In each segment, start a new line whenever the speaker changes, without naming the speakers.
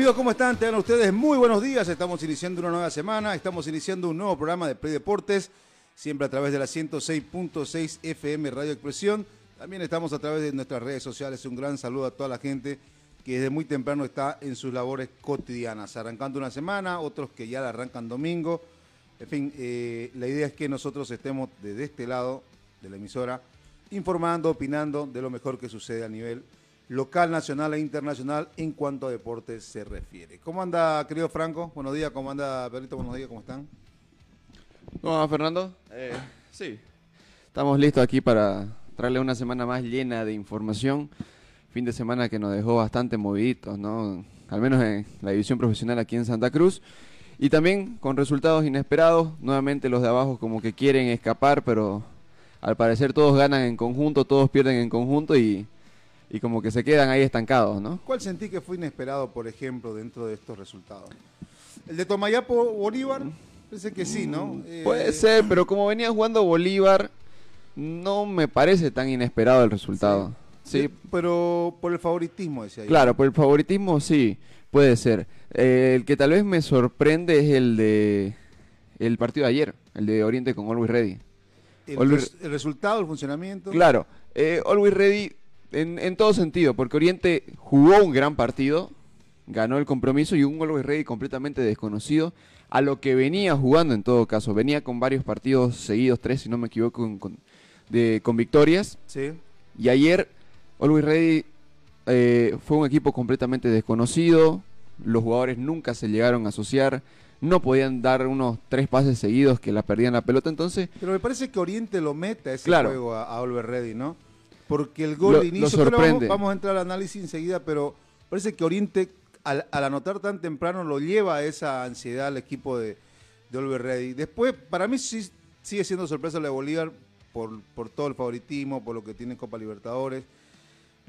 Amigos, ¿cómo están? Tengan ustedes muy buenos días. Estamos iniciando una nueva semana. Estamos iniciando un nuevo programa de Play siempre a través de la 106.6 FM Radio Expresión. También estamos a través de nuestras redes sociales. Un gran saludo a toda la gente que desde muy temprano está en sus labores cotidianas, arrancando una semana, otros que ya la arrancan domingo. En fin, eh, la idea es que nosotros estemos desde este lado de la emisora informando, opinando de lo mejor que sucede a nivel local, nacional e internacional en cuanto a deportes se refiere. ¿Cómo anda, querido Franco? Buenos días, ¿cómo anda, Perrito? Buenos días, ¿cómo están?
¿Cómo va, Fernando? Eh, sí. Estamos listos aquí para traerle una semana más llena de información. Fin de semana que nos dejó bastante moviditos, ¿no? Al menos en la división profesional aquí en Santa Cruz. Y también con resultados inesperados. Nuevamente los de abajo como que quieren escapar, pero al parecer todos ganan en conjunto, todos pierden en conjunto y y como que se quedan ahí estancados, ¿no?
¿Cuál sentí que fue inesperado, por ejemplo, dentro de estos resultados? ¿El de Tomayapo Bolívar? Parece que sí, ¿no?
Eh, Puede ser, pero como venía jugando Bolívar, no me parece tan inesperado el resultado. Sí,
pero por el favoritismo, decía yo.
Claro, por el favoritismo sí, puede ser. Eh, el que tal vez me sorprende es el de el partido de ayer, el de Oriente con Always Ready.
El, el resultado, el funcionamiento.
Claro, eh, Always Ready en, todo sentido, porque Oriente jugó un gran partido, ganó el compromiso y un gol Rey completamente desconocido a lo que venía jugando en todo caso. Venía con varios partidos seguidos, tres si no me equivoco, con, de, con victorias.
Sí.
Y ayer Always Ready eh, fue un equipo completamente desconocido, los jugadores nunca se llegaron a asociar, no podían dar unos tres pases seguidos que la perdían la pelota, entonces...
Pero me parece que Oriente lo mete a ese juego a, a Ready, ¿no? Porque el gol de inicio, vamos, a entrar al análisis enseguida, pero parece que Oriente, al, anotar tan temprano, lo lleva a esa ansiedad al equipo de, de Oliver Ready. Después, para mí sí, sigue siendo sorpresa la de Bolívar por, por todo el favoritismo, por lo que tiene Copa Libertadores.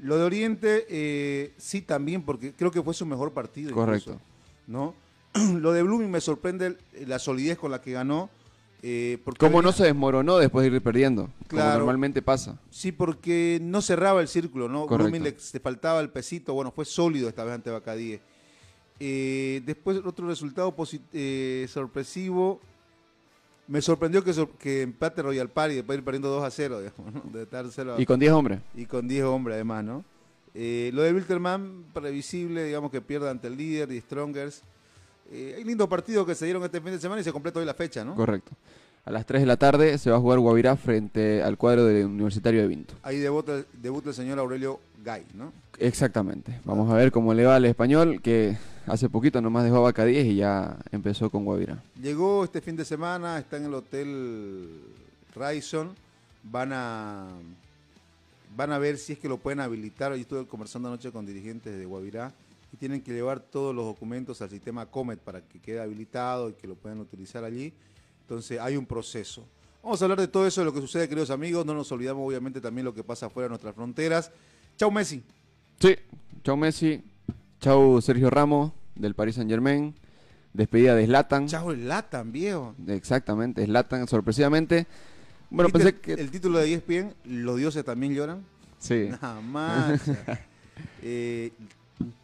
Lo de Oriente, eh, sí también, porque creo que fue su mejor partido.
Correcto.
¿no? lo de Blooming me sorprende la solidez con la que ganó
eh, ¿Cómo no se desmoronó después de ir perdiendo? Claro, como normalmente pasa.
Sí, porque no cerraba el círculo, ¿no? Blooming le, faltaba el pesito, bueno, fue sólido esta vez ante Bacadíes. Eh, después otro resultado eh, sorpresivo, me sorprendió que, que empate Royal Party después de ir perdiendo 2 a 0, digamos,
y con 10 hombres.
Y con 10 hombres además, ¿no? lo de Wilterman, previsible, digamos que pierda ante el líder y Strongers. Eh, hay lindos partidos que se dieron este fin de semana y se completó hoy la fecha, ¿no?
Correcto. A las 3 de la tarde se va a jugar Guavirá frente al cuadro del Universitario de Vinto.
Ahí debuta, debuta el señor Aurelio Gay, ¿no?
Exactamente. Vamos a ver cómo le va al español, que hace poquito nomás dejó a Vaca 10 y ya empezó con Guavirá.
Llegó este fin de semana, está en el Hotel Rayson. Van a, van a ver si es que lo pueden habilitar. Yo estuve conversando anoche con dirigentes de Guavirá y tienen que llevar todos los documentos al sistema Comet para que quede habilitado y que lo puedan utilizar allí. Entonces hay un proceso. Vamos a hablar de todo eso, de lo que sucede, queridos amigos. No nos olvidamos, obviamente, también lo que pasa fuera de nuestras fronteras. Chau, Messi.
Sí, chau, Messi. Chau, Sergio Ramos, del Paris Saint Germain. Despedida de Slatan.
Chau, Slatan, viejo.
Exactamente, Slatan, sorpresivamente. Bueno, pensé que.
El título de ESPN, Los dioses también lloran.
Sí.
Nada más. eh,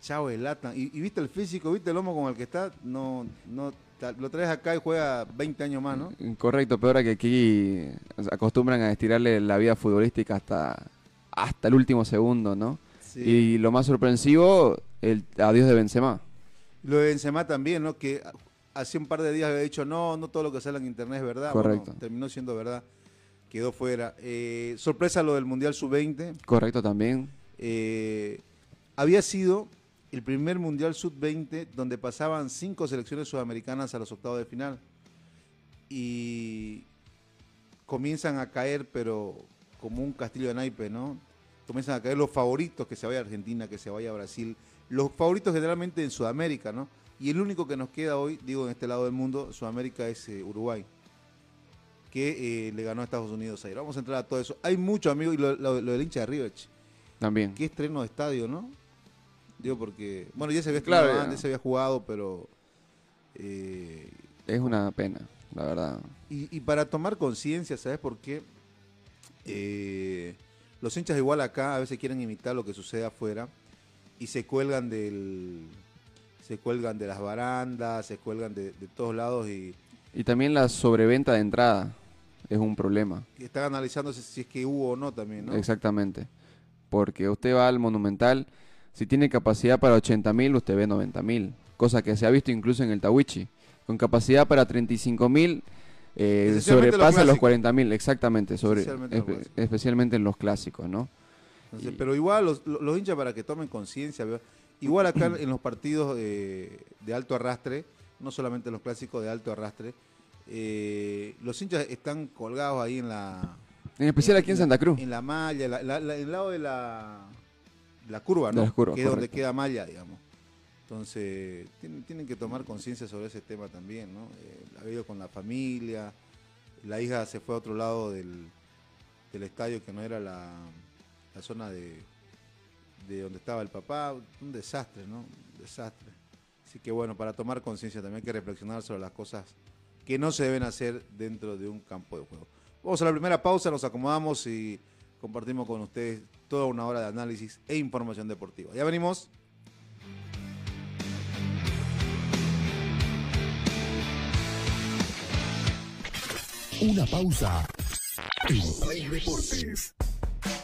Chao, el lata. ¿Y, viste el físico, viste el lomo con el que está? No, no, lo traes acá y juega 20 años más, ¿no?
Correcto, peor que aquí acostumbran a estirarle la vida futbolística hasta, hasta el último segundo, ¿no? Y lo más sorpresivo, el adiós de Benzema.
Lo de Benzema también, ¿no? Que hace un par de días había dicho, no, no todo lo que sale en internet es verdad.
Correcto.
terminó siendo verdad. Quedó fuera. Eh, sorpresa lo del Mundial Sub-20.
Correcto también.
Eh, había sido el primer Mundial Sub-20 donde pasaban cinco selecciones sudamericanas a los octavos de final. y comienzan a caer, pero como un castillo de naipe, ¿no? Comienzan a caer los favoritos que se vaya a Argentina, que se vaya a Brasil, los favoritos generalmente en Sudamérica, ¿no? Y el único que nos queda hoy, digo, en este lado del mundo, Sudamérica, es eh, Uruguay, que eh, le ganó a Estados Unidos ayer. Vamos a entrar a todo eso. Hay mucho, amigo, y lo, lo- lo del hincha de River,
También.
qué estreno de estadio, ¿no? Digo, porque, bueno, ya se había
Claro, ya.
antes, se había jugado, pero... eh,
Es una pena, la verdad.
y, y para tomar conciencia, ¿sabes por qué? Eh, los hinchas igual acá a veces quieren imitar lo que sucede afuera y se cuelgan del se cuelgan de las barandas, se cuelgan de, de todos lados y,
Y también la sobreventa de entrada es un problema.
están analizando si es que hubo o no también, ¿no?
Exactamente. Porque usted va al Monumental, si tiene capacidad para 80 mil, usted ve 90 mil. Cosa que se ha visto incluso en el Tawichi. Con capacidad para 35 mil, eh,
Esencialmente los
sobrepasa los
clásicos.
40 mil. Exactamente. Sobre,
los
espe- especialmente en los clásicos, ¿no?
Entonces,
Y-
pero igual los, los- los hinchas para que tomen conciencia, igual acá en los partidos eh, de alto arrastre, no solamente en los clásicos de alto arrastre, eh, los hinchas están colgados ahí en la
En especial aquí en Santa Cruz.
En la malla, la- la- la- en el lado de la, la curva, ¿no? que es donde queda malla, digamos. Entonces, tienen, tienen que tomar conciencia sobre ese tema también, ¿no? Eh, ha ido con la familia, la hija se fue a otro lado del, del estadio que no era la, la zona de, de donde estaba el papá, un desastre, ¿no? Un desastre. Así que bueno, para tomar conciencia también hay que reflexionar sobre las cosas que no se deben hacer dentro de un campo de juego. Vamos a la primera pausa, nos acomodamos y compartimos con ustedes toda una hora de análisis e información deportiva. Ya venimos.
Una pausa. En Play Deportes.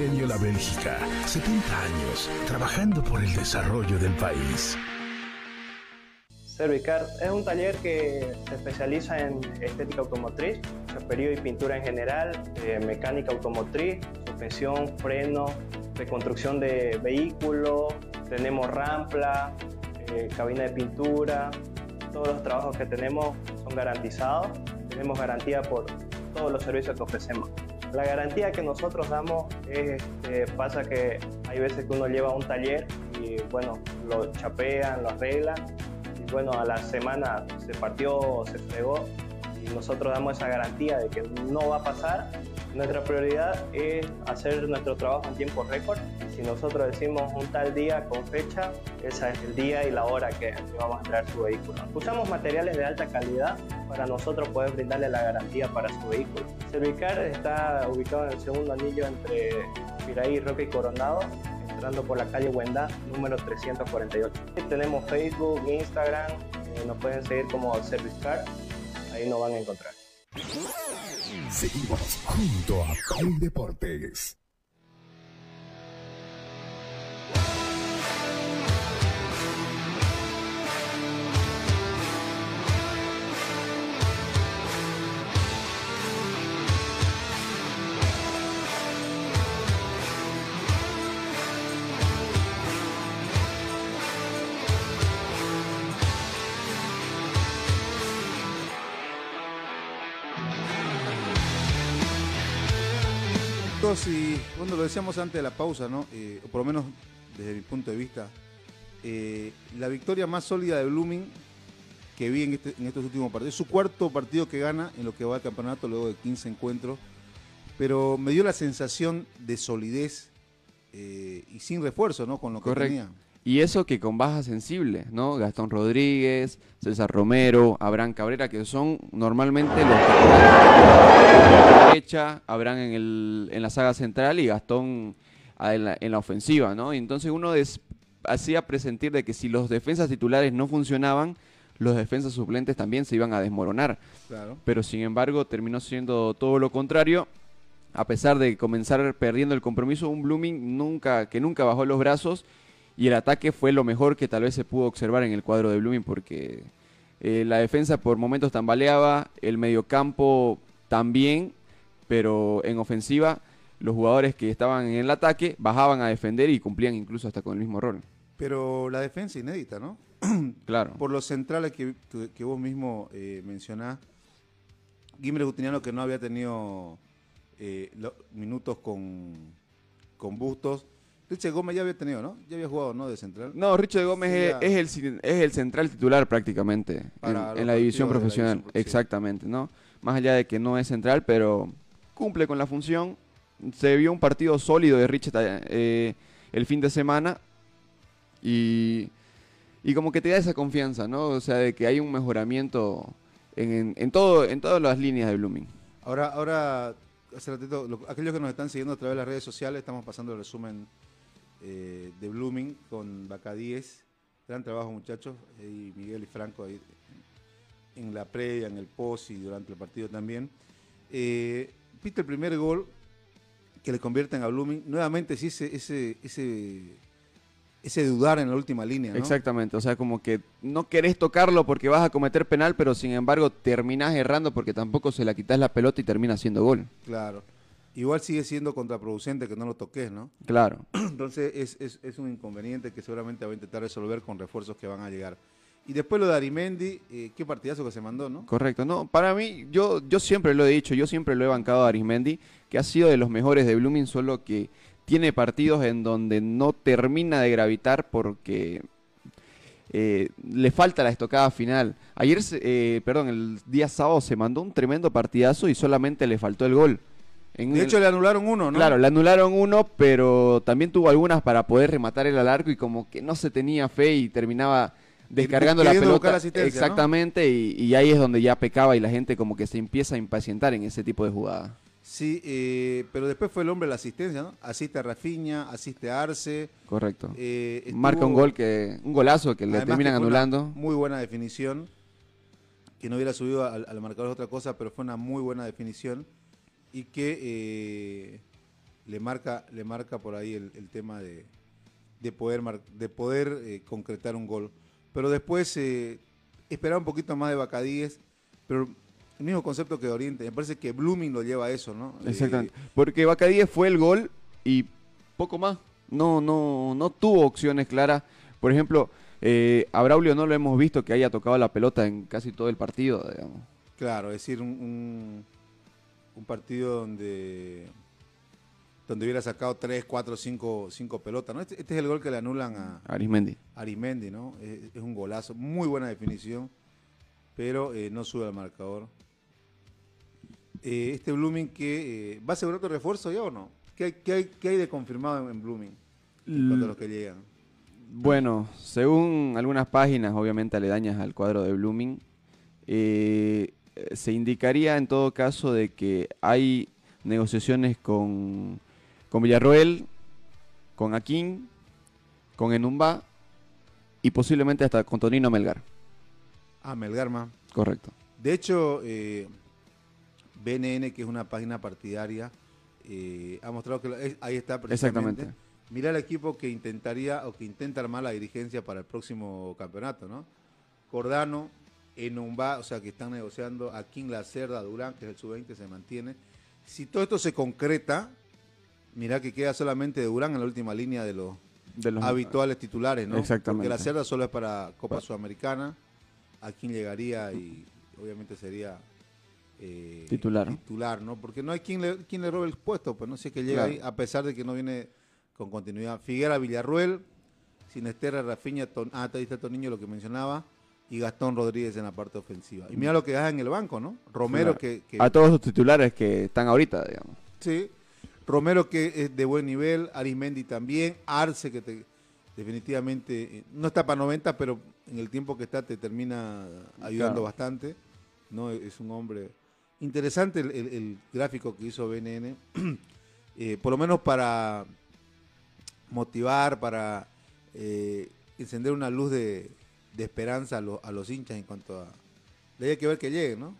La Bélgica, 70 años
trabajando por el desarrollo del país.
Servicar es un taller que se especializa en estética automotriz, chaperío y pintura en general, eh, mecánica automotriz, suspensión, freno, reconstrucción de vehículos, tenemos rampla, eh, cabina de pintura, todos los trabajos que tenemos son garantizados, tenemos garantía por todos los servicios que ofrecemos. La garantía que nosotros damos este, pasa que hay veces que uno lleva un taller y bueno, lo chapean, lo arreglan y bueno, a la semana se partió o se fregó y nosotros damos esa garantía de que no va a pasar. Nuestra prioridad es hacer nuestro trabajo en tiempo récord. Si nosotros decimos un tal día con fecha, ese es el día y la hora que, vamos a entregar su vehículo. Usamos materiales de alta calidad para nosotros poder brindarle la garantía para su vehículo. Servicar está ubicado en el segundo anillo entre Piraí, Roque y Coronado, entrando por la calle Huendá, número 348. Tenemos Facebook, Instagram, eh, nos pueden seguir como Servicar, ahí nos van a encontrar.
Seguimos junto a Play Deportes.
Chicos, y bueno, lo decíamos antes de la pausa, ¿no? Eh, o por lo menos desde mi punto de vista, eh, la victoria más sólida de Blooming que vi en, este- en estos últimos partidos. Es su cuarto partido que gana en lo que va al campeonato luego de 15 encuentros. Pero me dio la sensación de solidez eh, y sin refuerzo, ¿no? Con lo que tenía.
Y eso que con bajas sensibles, ¿no? Gastón Rodríguez, César Romero, Abraham Cabrera, que son normalmente los derecha, Abraham en, el, en la saga central y Gastón en la, en la ofensiva, ¿no? Y entonces uno des- hacía presentir de que si los defensas titulares no funcionaban, los defensas suplentes también se iban a desmoronar.
Claro.
Pero sin embargo terminó siendo todo lo contrario. A pesar de comenzar perdiendo el compromiso, un Blooming nunca, que nunca bajó los brazos y el ataque fue lo mejor que tal vez se pudo observar en el cuadro de Blooming porque eh, la defensa por momentos tambaleaba, el mediocampo también, pero en ofensiva los jugadores que estaban en el ataque bajaban a defender y cumplían incluso hasta con el mismo rol.
Pero la defensa inédita, ¿no?
Claro.
Por los centrales que, que- vos mismo eh, mencionás, Guimbre Gutiniano que no había tenido eh, lo- minutos con, con Bustos. Richard Gómez ya había tenido, ¿no? Ya había jugado, ¿no? De central.
No, Richard Gómez
Sí,
es, el, es el central titular prácticamente en, la división
la
profesional.
división.
Exactamente, ¿no? Más allá de que no es central, pero cumple con la función. Se vio un partido sólido de Richard eh, el fin de semana y, y como que te da esa confianza, ¿no? O sea, de que hay un mejoramiento en, en, en todo, en todas las líneas de Blooming.
Ahora, ahora hace ratito, lo- aquellos que nos están siguiendo a través de las redes sociales, estamos pasando el resumen eh, de Blooming con 10. Gran trabajo, muchachos. Y Miguel y Franco ahí en la previa, en el post y durante el partido también. Eh, Viste el primer gol que le convierten a Blooming. Nuevamente, sí, ese, ese, ese, ese dudar en la última línea. ¿no?
Exactamente, o sea, como que no querés tocarlo porque vas a cometer penal, pero sin embargo terminás errando porque tampoco se la quitas la pelota y termina siendo gol.
Claro. Igual sigue siendo contraproducente que no lo toques, ¿no?
Claro.
Entonces es, es- es un inconveniente que seguramente va a intentar resolver con refuerzos que van a llegar. Y después lo de Arimendi, eh, qué partidazo que se mandó, ¿no?
Correcto, no, para mí, yo, yo siempre lo he dicho, yo siempre lo he bancado a Arismendi, que ha sido de los mejores de Blooming, solo que tiene partidos en donde no termina de gravitar porque eh, le falta la estocada final. Ayer, eh, perdón, el día sábado se mandó un tremendo partidazo y solamente le faltó el gol. En
De
el-
hecho le anularon uno, ¿no?
Claro, le anularon uno, pero también tuvo algunas para poder rematar el alargo y como que no se tenía fe y terminaba descargando la pelota.
la.
Exactamente, y, y ahí es donde ya pecaba y la gente como que se empieza a impacientar en ese tipo de jugada.
Sí, eh, pero después fue el hombre de la asistencia, ¿no? Asiste a Rafiña, asiste a Arce.
Correcto.
eh, estuvo-
Marca un gol que, un golazo que le terminan
que
anulando.
Muy buena definición. Que no hubiera subido al, al marcador es otra cosa, pero fue una muy buena definición. Y que eh, le marca, le marca por ahí el, el tema de, de poder, mar- de poder eh, concretar un gol. Pero después eh, esperaba un poquito más de Bacadíes, pero el mismo concepto que de Oriente. Me parece que Blooming lo lleva a eso, ¿no? Eh,
Exactamente. Porque Bacadíes fue el gol y poco más. No, no, no tuvo opciones claras. Por ejemplo, eh, a Braulio no lo hemos visto que haya tocado la pelota en casi todo el partido, digamos.
Claro, es decir, un, un, un partido donde donde hubiera sacado 3, 4, 5, 5 pelotas. ¿no? Este, este es el gol que le anulan a
Arismendi.
Arimendi, ¿no? Es, es un golazo, muy buena definición, pero eh, no sube al marcador. Eh, este Blooming que eh, va a asegurar otro refuerzo ya o no? ¿Qué hay, qué hay, qué hay de confirmado en, en Blooming? A los que llegan.
Bueno, según algunas páginas, obviamente aledañas al cuadro de Blooming, eh, se indicaría en todo caso de que hay negociaciones con, con Villarroel, con Aquín, con Enumba y posiblemente hasta con Tonino Melgar.
Ah, Melgarma.
Correcto.
De hecho, eh, BNN, que es una página partidaria, eh, ha mostrado que lo- es- ahí está precisamente.
Exactamente.
Mira el equipo que intentaría o que intenta armar la dirigencia para el próximo campeonato, ¿no? Cordano, Enumba, o sea que están negociando a King Lacerda, Durán, que es el sub-20, se mantiene. Si todo esto se concreta, mira que queda solamente Durán en la última línea de los
De los
habituales titulares, ¿no?
Exactamente.
Porque la cerda solo es para Copa
Pa-
Sudamericana. A quién llegaría y obviamente sería eh,
Titular, ¿no?
titular, ¿no? Porque no hay quien le, quien le robe el puesto, pues no sé que llega
Claro.
ahí, a pesar de que no viene con continuidad. Figuera Villarruel, Sinesterra, Rafiña, Ton, ah, ahí está Toniño, lo que mencionaba. Y Gastón Rodríguez en la parte ofensiva. Y mira lo que deja en el banco, ¿no? Romero
Claro.
que, que-
A todos los titulares que están ahorita, digamos.
sí, Romero que es de buen nivel, Arismendi también, Arce que te- definitivamente eh, no está para 90, pero en el tiempo que está te termina ayudando
Claro.
bastante, ¿no? Es un hombre interesante el, el- el gráfico que hizo BNN, eh, por lo menos para motivar, para eh, encender una luz de, de esperanza a, lo- a los hinchas en cuanto a... Hay que ver que lleguen, ¿no?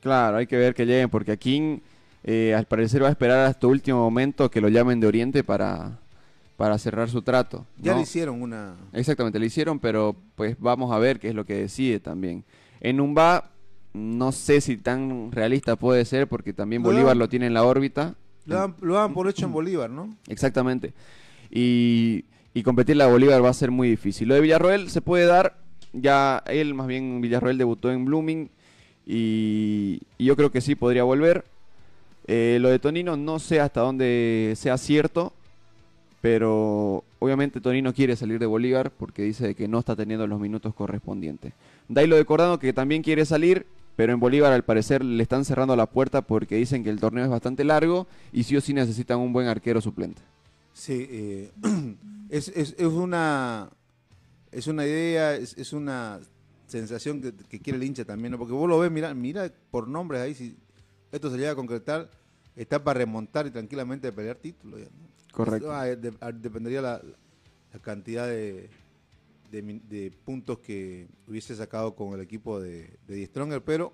Claro, hay que ver que lleguen, porque aquí eh, al parecer va a esperar hasta último momento que lo llamen de Oriente para, para cerrar su trato.
Ya le hicieron una...
Exactamente, le hicieron, pero pues vamos a ver qué es lo que decide también. En Umba, no sé si tan realista puede ser, porque también
Lo
Bolívar
dan-
lo tiene en la órbita.
Lo dan, lo dan por hecho en Bolívar, ¿no?
Exactamente. Y, y competir la Bolívar va a ser muy difícil. Lo de Villarroel se puede dar, ya él, más bien Villarroel debutó en Blooming y, yo creo que sí podría volver. Eh, lo de Tonino no sé hasta dónde sea cierto, pero obviamente Tonino quiere salir de Bolívar porque dice que no está teniendo los minutos correspondientes. Dailo de Cordano que también quiere salir, pero en Bolívar al parecer le están cerrando la puerta porque dicen que el torneo es bastante largo y sí o sí necesitan un buen arquero suplente.
Sí, eh, es, es, es una es una idea, es, es una sensación que, que quiere el hincha también, ¿no? Porque vos lo ves, mira, mira por nombres ahí, si esto se llega a concretar, está para remontar y tranquilamente pelear títulos.
Correcto.
Ah, de- ah, dependería la, la cantidad de, de, puntos que hubiese sacado con el equipo de, de Die Stronger, pero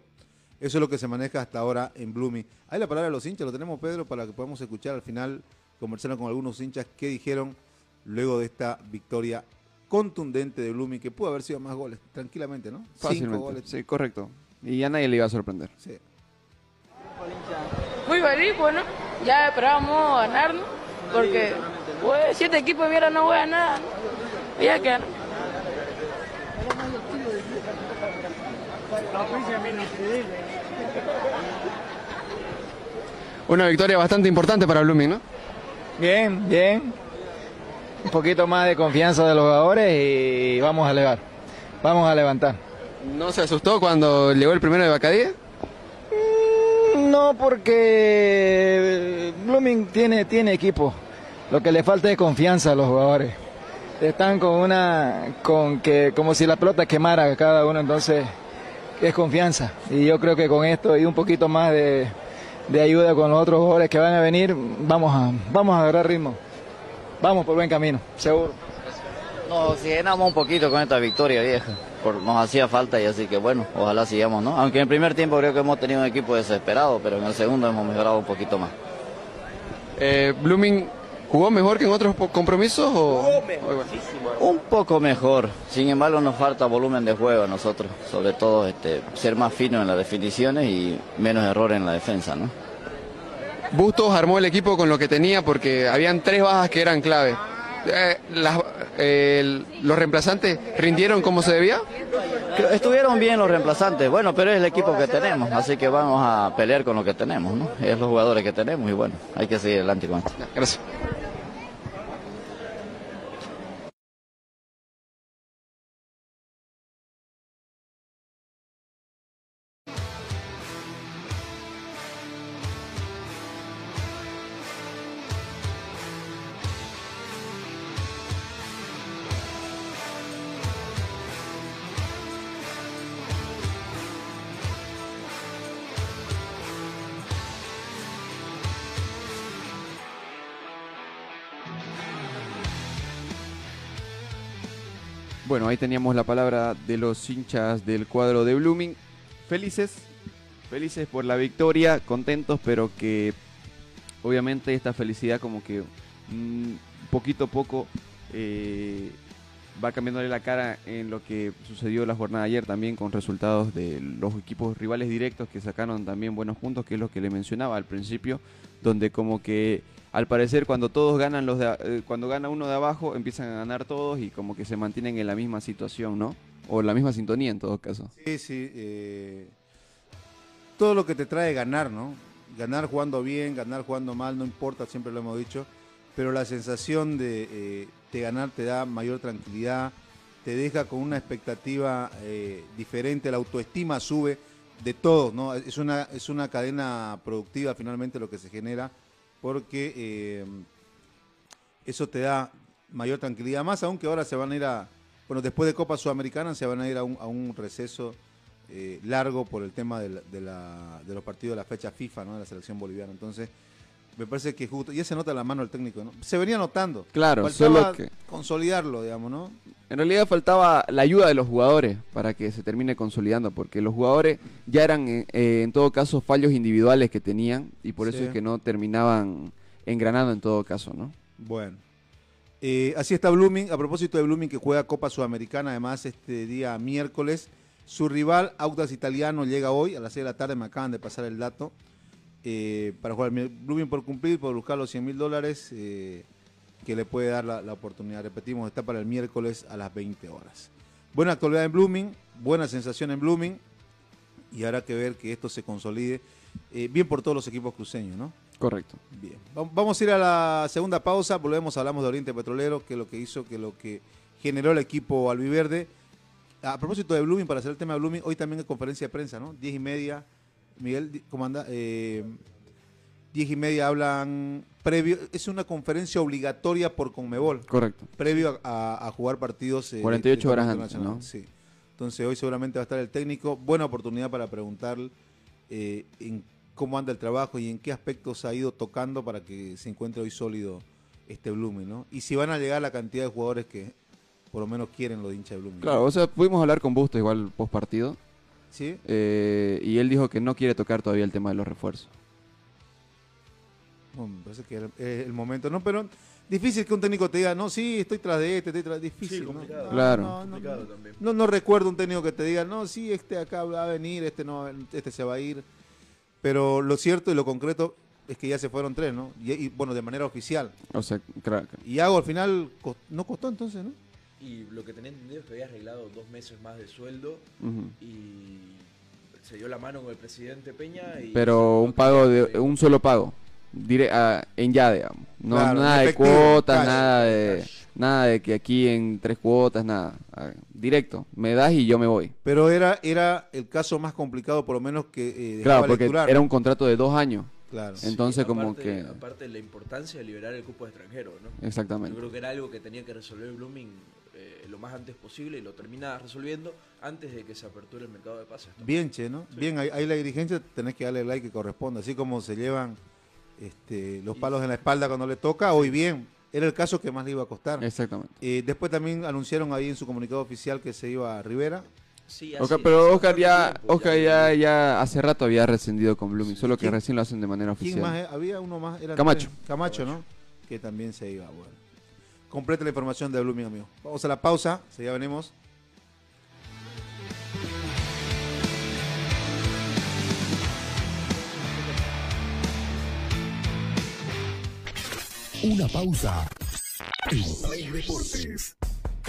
eso es lo que se maneja hasta ahora en Blooming. Hay la palabra de los hinchas, lo tenemos Pedro para que podamos escuchar al final, conversar con algunos hinchas que dijeron luego de esta victoria contundente de Blooming, que pudo haber sido más goles, tranquilamente, ¿no? Cinco
Fácilmente.
goles.
Sí, correcto. Y a nadie le iba a sorprender.
Sí.
Muy feliz, bueno, ya esperábamos ganar, ¿no? Porque pues, siete equipos vieron no juegan nada, ¿no? Y ya que
Una victoria bastante importante para Blooming, ¿no?
Bien, bien. Un poquito más de confianza de los jugadores y vamos a elevar. Vamos a levantar.
¿No se asustó cuando llegó el primero de Bacadía?
No, porque Blooming tiene, tiene equipo. Lo que le falta es confianza a los jugadores. Están con una, con que, como si la pelota quemara a cada uno, entonces es confianza. Y yo creo que con esto y un poquito más de, de ayuda con los otros jugadores que van a venir, vamos a, vamos a agarrar ritmo. Vamos por buen camino, seguro.
Nos oxigenamos un poquito con esta victoria vieja. Por- nos hacía falta y así que bueno, ojalá sigamos, ¿no? Aunque en el primer tiempo creo que hemos tenido un equipo desesperado, pero en el segundo hemos mejorado un poquito más.
Eh, ¿Blooming jugó mejor que en otros compromisos? O...
Un poco mejor, sin embargo nos falta volumen de juego a nosotros, sobre todo este, ser más fino en las definiciones y menos error en la defensa, ¿no?
Bustos armó el equipo con lo que tenía porque habían tres bajas que eran clave. Eh, las- eh, ¿Los reemplazantes rindieron como se debía?
Estuvieron bien los reemplazantes, bueno, pero es el equipo que tenemos, así que vamos a pelear con lo que tenemos, ¿no? Es los jugadores que tenemos y bueno, hay que seguir adelante con esto.
Gracias. Ahí teníamos la palabra de los hinchas del cuadro de Blooming. Felices, felices por la victoria, contentos, pero que obviamente esta felicidad como que mm, poquito a poco eh, va cambiándole la cara en lo que sucedió la jornada ayer también con resultados de los equipos rivales directos que sacaron también buenos puntos, que es lo que le mencionaba al principio, donde como que al parecer cuando todos ganan los de, eh, cuando gana uno de abajo empiezan a ganar todos y como que se mantienen en la misma situación, ¿no? O en la misma sintonía en todo caso.
Sí, sí. eh, todo lo que te trae ganar, ¿no? Ganar jugando bien, ganar jugando mal, no importa, siempre lo hemos dicho. Pero la sensación de, eh, de ganar te da mayor tranquilidad, te deja con una expectativa diferente, la autoestima sube de todos, ¿no? Es una, es una cadena productiva finalmente lo que se genera, porque eh, eso te da mayor tranquilidad, más aunque ahora se van a ir a, bueno, después de Copa Sudamericana se van a ir a un, a un receso eh, largo por el tema de, de la- de los partidos de la fecha FIFA, ¿no? De la selección boliviana. Entonces, me parece que justo, ya se nota la mano del técnico, ¿no? Se venía notando.
Claro,
Faltaba
solo que-
consolidarlo, digamos, ¿no?
En realidad faltaba la ayuda de los jugadores para que se termine consolidando, porque los jugadores ya eran eh, eh, en todo caso fallos individuales que tenían y por eso es que no terminaban engranando en todo caso, ¿no?
Bueno. Eh, así está Blooming. A propósito de Blooming que juega Copa Sudamericana, además este día miércoles. Su rival, Audax Italiano, llega hoy a las 6 de la tarde. Me acaban de pasar el dato. Eh, para jugar Blooming por cumplir, por buscar los 100 mil dólares eh, que le puede dar la, la oportunidad. Repetimos, está para el miércoles a las 20 horas. Buena actualidad en Blooming, buena sensación en Blooming. Y habrá que ver que esto se consolide. eh, bien por todos los equipos cruceños, ¿no?
Correcto.
Bien. Va- Vamos a ir a la segunda pausa. Volvemos, hablamos de Oriente Petrolero, que es lo que hizo, que lo que generó el equipo albiverde. A propósito de Blooming, para hacer el tema de Blooming, hoy también hay conferencia de prensa, ¿no? Diez y media. Miguel, ¿cómo anda? Eh, diez y media hablan previo. Es una conferencia obligatoria por Conmebol.
Correcto.
Previo a, a- a jugar partidos. eh, de-
48
de
horas antes. ¿no?
Sí. Entonces hoy seguramente va a estar el técnico. Buena oportunidad para preguntar eh, en cómo anda el trabajo y en qué aspectos ha ido tocando para que se encuentre hoy sólido este Blooming, ¿no? Y si van a llegar la cantidad de jugadores que por lo menos quieren los hinchas de Blooming.
Claro, o sea, pudimos hablar con Bustos igual post partido.
Sí.
y él dijo que no quiere tocar todavía el tema de los refuerzos.
Bueno, me parece que era- es el momento, ¿no? Pero difícil que un técnico te diga, no, sí, estoy tras de este, estoy tras Difícil, ¿no?
complicado.
No,
Claro.
No, no,
Complicado
no.
también.
No, no recuerdo un técnico que te diga, no, sí, este acá va a venir, este no, este se va a ir. Pero lo cierto y lo concreto es que ya se fueron tres, ¿no? Y, y, bueno, de manera oficial.
O sea, cra-
Y Hago al final no costó entonces, ¿no?
Y lo que tenía entendido es que había arreglado dos meses más de sueldo
Ujú.
y se dio la mano con el presidente Peña. Y
pero un pago de un solo pago dire- ah, en ya digamos no
Claro,
nada de cuotas
cash.
nada de nada de que aquí en tres cuotas nada directo me das y yo me voy
Pero era, era el caso más complicado, por lo menos que eh,
claro porque
lecturar,
era un contrato de dos años
Claro.
entonces como
aparte,
que
Aparte de la importancia de liberar el cupo de extranjeros, ¿no?
Exactamente.
Yo creo que era algo que tenía que resolver Blooming eh, lo más antes posible y lo termina resolviendo antes de que se aperture el mercado de pases.
Bien, che, ¿no? Bien, ahí, ahí la dirigencia tenés que darle el like que corresponde. Así como se llevan este, los palos en la espalda cuando le toca, hoy bien. Era el caso que más le iba a costar.
exactamente
Eh, después también anunciaron ahí en su comunicado oficial que se iba a Rivera.
Sí,
Oscar- pero Oscar ya Oscar ya ya hace rato había rescindido con Blooming solo que
¿Quién-
recién lo hacen de manera
¿Quién
oficial
más? eh? Había uno más. eran
Camacho.
Camacho, ¿no? Que también se iba. Bueno. Completa la información de Blooming, amigo. Vamos a la pausa. Ya venimos.
Una pausa. Deportes.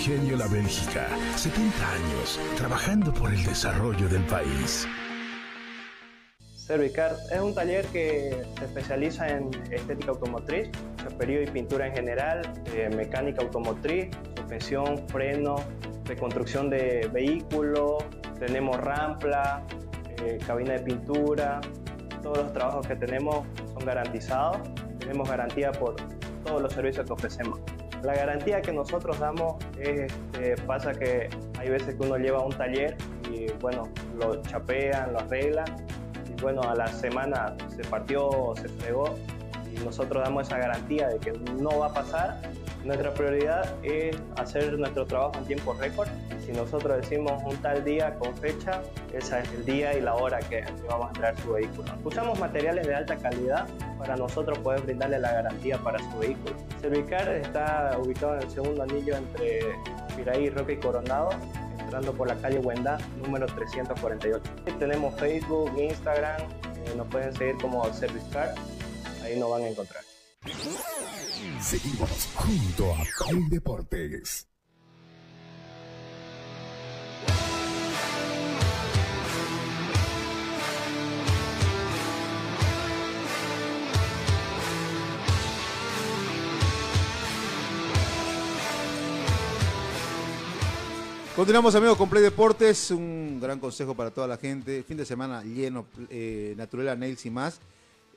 Ingenio La Bélgica, 70 años
trabajando por el desarrollo del país.
Servicar es un taller que se especializa en estética automotriz, chaperío y pintura en general, eh, mecánica automotriz, suspensión, freno, reconstrucción de vehículos, tenemos rampla, eh, cabina de pintura, todos los trabajos que tenemos son garantizados, tenemos garantía por todos los servicios que ofrecemos. La garantía que nosotros damos es, este, pasa que hay veces que uno lleva un taller y bueno, lo chapean, lo arreglan y bueno, a la semana se partió, se fregó y nosotros damos esa garantía de que no va a pasar. Nuestra prioridad es hacer nuestro trabajo en tiempo récord. Si nosotros decimos un tal día con fecha, ese es el día y la hora que vamos a traer su vehículo. Usamos materiales de alta calidad para nosotros poder brindarle la garantía para su vehículo. Servicar está ubicado en el segundo anillo entre Piraí, Roca y Coronado, entrando por la calle Huendá, número 348. Tenemos Facebook, Instagram, eh, nos pueden seguir como Servicar, ahí nos van a encontrar.
Seguimos junto a Play Deportes.
Continuamos amigos con Play Deportes, un gran consejo para toda la gente. Fin de semana lleno, eh, Naturela Nails y más.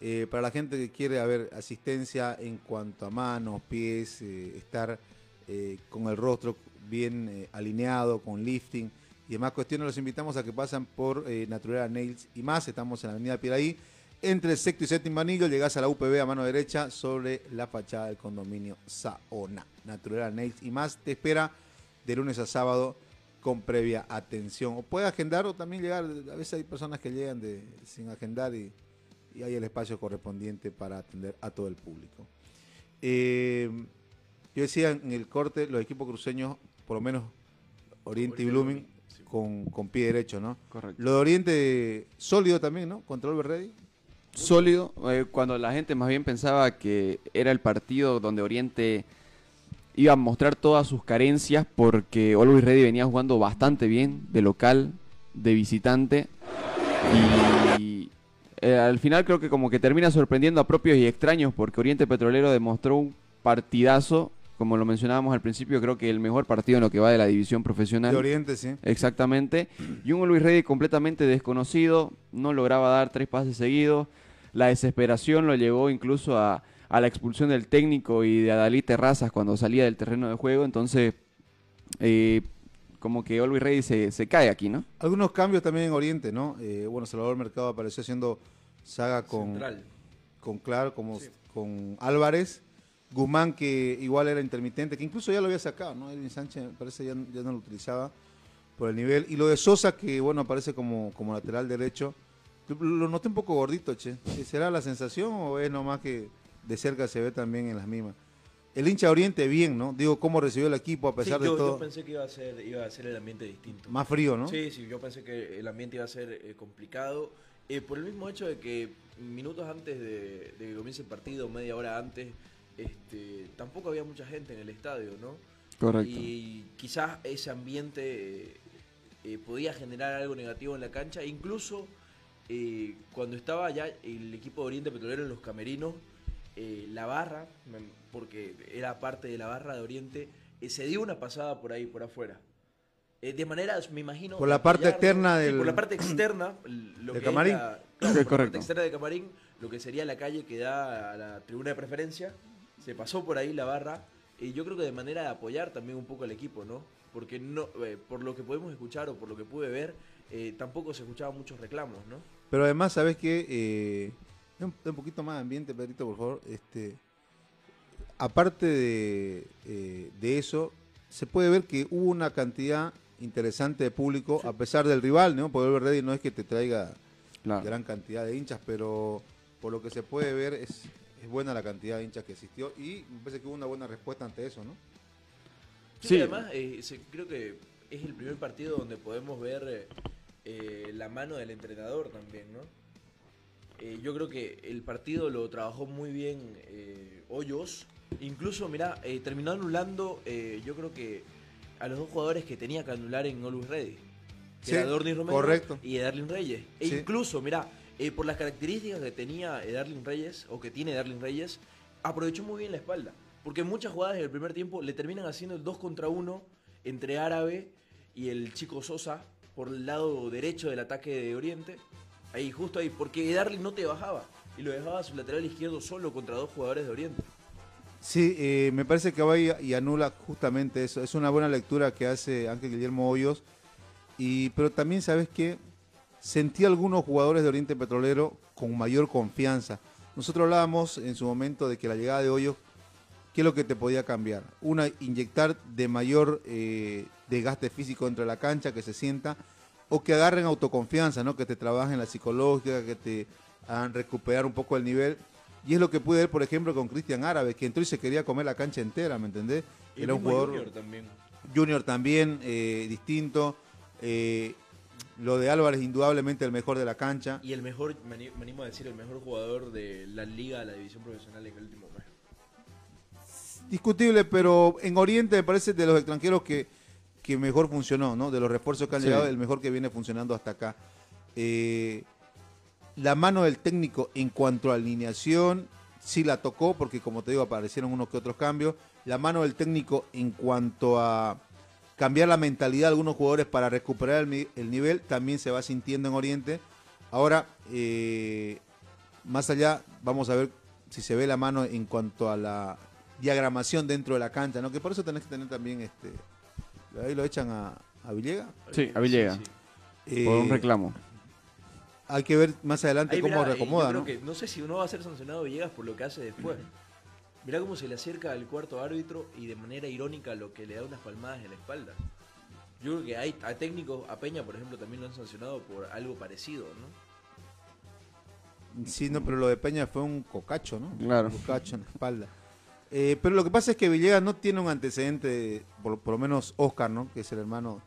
Eh, para la gente que quiere haber asistencia en cuanto a manos, pies, eh, estar eh, con el rostro bien eh, alineado, con lifting y demás cuestiones, los invitamos a que pasen por Naturela Nails y más. Estamos en la avenida Piraí, entre el sexto y séptimo anillo, llegás a la UPB a mano derecha sobre la fachada del condominio Saona. Naturela Nails y más te espera de lunes a sábado con previa atención. O puede agendar o también llegar, a veces hay personas que llegan de, sin agendar y, y hay el espacio correspondiente para atender a todo el público. Eh, yo decía en el corte, los equipos cruceños, por lo menos Oriente y Blooming, con, con pie derecho, ¿no?
Correcto.
Lo de Oriente, sólido también, ¿no? Contra Oliver Ready.
sólido, eh, cuando la gente más bien pensaba que era el partido donde Oriente iba a mostrar todas sus carencias porque Always Ready venía jugando bastante bien de local, de visitante y eh, al final creo que como que termina sorprendiendo a propios y extraños porque Oriente Petrolero demostró un partidazo, como lo mencionábamos al principio, creo que el mejor partido en lo que va de la división profesional.
De Oriente, sí.
Exactamente. Y un Luis Ready completamente desconocido, no lograba dar tres pases seguidos. La desesperación lo llevó incluso a, a la expulsión del técnico y de Adalí Terrazas cuando salía del terreno de juego. Entonces, eh, como que Always Ready se, se cae aquí, ¿no?
Algunos cambios también en Oriente, ¿no? Eh, bueno, Salvador Mercado apareció haciendo saga con,
Central.
con Clark, como, con Álvarez. Guzmán, que igual era intermitente, que incluso ya lo había sacado, ¿no? Edwin Sánchez parece ya, ya no lo utilizaba por el nivel. Y lo de Sosa, que bueno, aparece como, como lateral derecho. Lo noté un poco gordito, che. ¿Será la sensación o es nomás que de cerca se ve también en las mismas? El hincha de Oriente bien, ¿no? Digo, cómo recibió el equipo a pesar
Sí,
de
yo,
todo.
Yo pensé que iba a ser, iba a ser el ambiente distinto.
Más frío, ¿no?
Sí, sí, yo pensé que el ambiente iba a ser eh, complicado. eh, por el mismo hecho de que minutos antes de, de que comience el partido, media hora antes, este, tampoco había mucha gente en el estadio, ¿no?
Correcto.
Y quizás ese ambiente eh, eh, podía generar algo negativo en la cancha. Incluso eh, cuando estaba ya el equipo de Oriente Petrolero en los camerinos, eh, la barra, porque era parte de la barra de Oriente, eh, se dio una pasada por ahí, por afuera. Eh, de manera, me imagino...
Por la parte externa
Sí,
del-
por la parte externa, lo
¿De
que
camarín?
es la,
Sí, correcto.
parte externa de camarín, lo que sería la calle que da a la tribuna de preferencia, se pasó por ahí la barra, y yo creo que de manera de apoyar también un poco al equipo, ¿no? Porque no, eh, por lo que podemos escuchar o por lo que pude ver, eh, tampoco se escuchaban muchos reclamos, ¿no?
Pero además, ¿sabes qué? Un, poquito más de ambiente, Pedrito, por favor. Este, aparte de, eh, de eso, se puede ver que hubo una cantidad interesante de público, a pesar del rival, ¿no? Porque el Ready no es que te traiga
Claro.
gran cantidad de hinchas, pero por lo que se puede ver es, es buena la cantidad de hinchas que existió y me parece que hubo una buena respuesta ante eso, ¿no?
Sí,
Sí.
además eh, se- creo que es el primer partido donde podemos ver eh, la mano del entrenador también, ¿no? Eh, yo creo que el partido lo trabajó muy bien eh, Hoyos. Incluso, mira, terminó anulando, eh, yo creo que a los dos jugadores que tenía que anular en Always Ready. Que
Sí,
era Romero
correcto.
y Darlin Reyes. E
Sí.
incluso, mira, eh, por las características que tenía Darlin Reyes, o que tiene Darlin Reyes, aprovechó muy bien la espalda. Porque muchas jugadas en el primer tiempo le terminan haciendo el 2 contra 1 entre Árabe y el chico Sosa por el lado derecho del ataque de Oriente. Ahí, justo ahí, porque Darlin no te bajaba y lo dejaba a su lateral izquierdo solo contra dos jugadores de Oriente.
Sí, eh, me parece que va y, anula justamente eso. Es una buena lectura que hace Ángel Guillermo Hoyos. Y, pero también, ¿sabes qué? Sentí algunos jugadores de Oriente Petrolero con mayor confianza. Nosotros hablábamos en su momento de que la llegada de Hoyos, ¿qué es lo que te podía cambiar? Una, inyectar de mayor eh, desgaste físico dentro de la cancha, que se sienta, o que agarren autoconfianza, ¿no? Que te trabajen la psicológica, que te hagan recuperar un poco el nivel. Y es lo que pude ver, por ejemplo, con Cristian Árabe, que entró y se quería comer la cancha entera, ¿me entendés?
Y
Era un jugador
Junior también.
junior también, eh, distinto. Eh, lo de Álvarez, indudablemente el mejor de la cancha.
Y el mejor, me ani- me animo a decir, el mejor jugador de la liga, la división profesional en el último mes.
Discutible, pero en Oriente me parece de los extranjeros que, que mejor funcionó, ¿no? De los refuerzos que han
Sí.
llegado, el mejor que viene funcionando hasta acá. Eh, la mano del técnico en cuanto a alineación, sí la tocó, porque como te digo, aparecieron unos que otros cambios. La mano del técnico en cuanto a cambiar la mentalidad de algunos jugadores para recuperar el nivel, también se va sintiendo en Oriente. Ahora, eh, más allá, vamos a ver si se ve la mano en cuanto a la diagramación dentro de la cancha, ¿no? Que por eso tenés que tener también este. Ahí lo echan a, a Villegas.
Sí, a Villegas.
Eh,
Por un reclamo.
Hay que ver más adelante
Ahí,
cómo
mirá, eh,
reacomoda,
yo creo
¿no?
que no sé si uno va a ser sancionado Villegas por lo que hace después. Mirá cómo se le acerca al cuarto árbitro y de manera irónica lo que le da unas palmadas en la espalda. Yo creo que hay a técnicos, a Peña por ejemplo, también lo han sancionado por algo parecido, ¿no?
Sí, no, pero lo de Peña fue un cocacho, ¿no?
Claro.
Un cocacho en la espalda. Eh, pero lo que pasa es que Villegas no tiene un antecedente, por, por lo menos Oscar, ¿no? Que es el hermano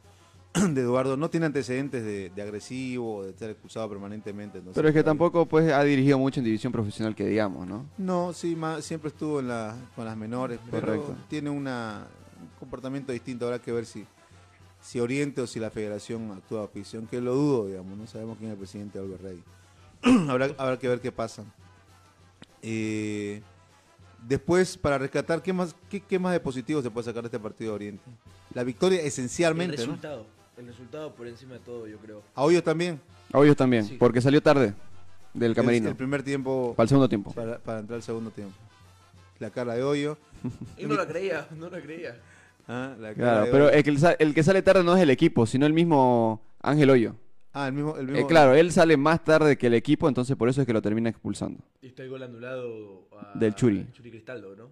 de Eduardo, no tiene antecedentes de, de agresivo, de estar expulsado permanentemente. entonces,
Pero es que tampoco pues ha dirigido mucho en división profesional que digamos, ¿no?
No, sí, ma- siempre estuvo en la, con las menores, pero
Correcto.
tiene una, un comportamiento distinto. Habrá que ver si, si Oriente o si la federación actúa a ficción, que lo dudo, digamos. No sabemos quién es el presidente de Albert Rey. habrá, habrá que ver qué pasa. Eh, después, para rescatar, ¿qué más, qué, qué más de positivo se puede sacar de este partido de Oriente? La victoria
El
esencialmente, ¿no?
resultado, el resultado por encima de todo, yo creo.
A Hoyos también.
A Hoyos también,
Sí.
porque salió tarde del
El,
camerino.
el primer tiempo
Para el segundo tiempo.
para, para entrar al segundo tiempo. La cara de Hoyo.
Y no la creía, no la creía.
Ah, la cara
Claro,
de
pero
Hoyo.
el que, el que sale tarde no es el equipo, sino el mismo Ángel Hoyo.
Ah, el mismo. El
Eh,
mismo
claro, él sale más tarde que el equipo, entonces por eso es que lo termina expulsando.
Y está el gol anulado a
Del Churi.
Churi Cristaldo, ¿no?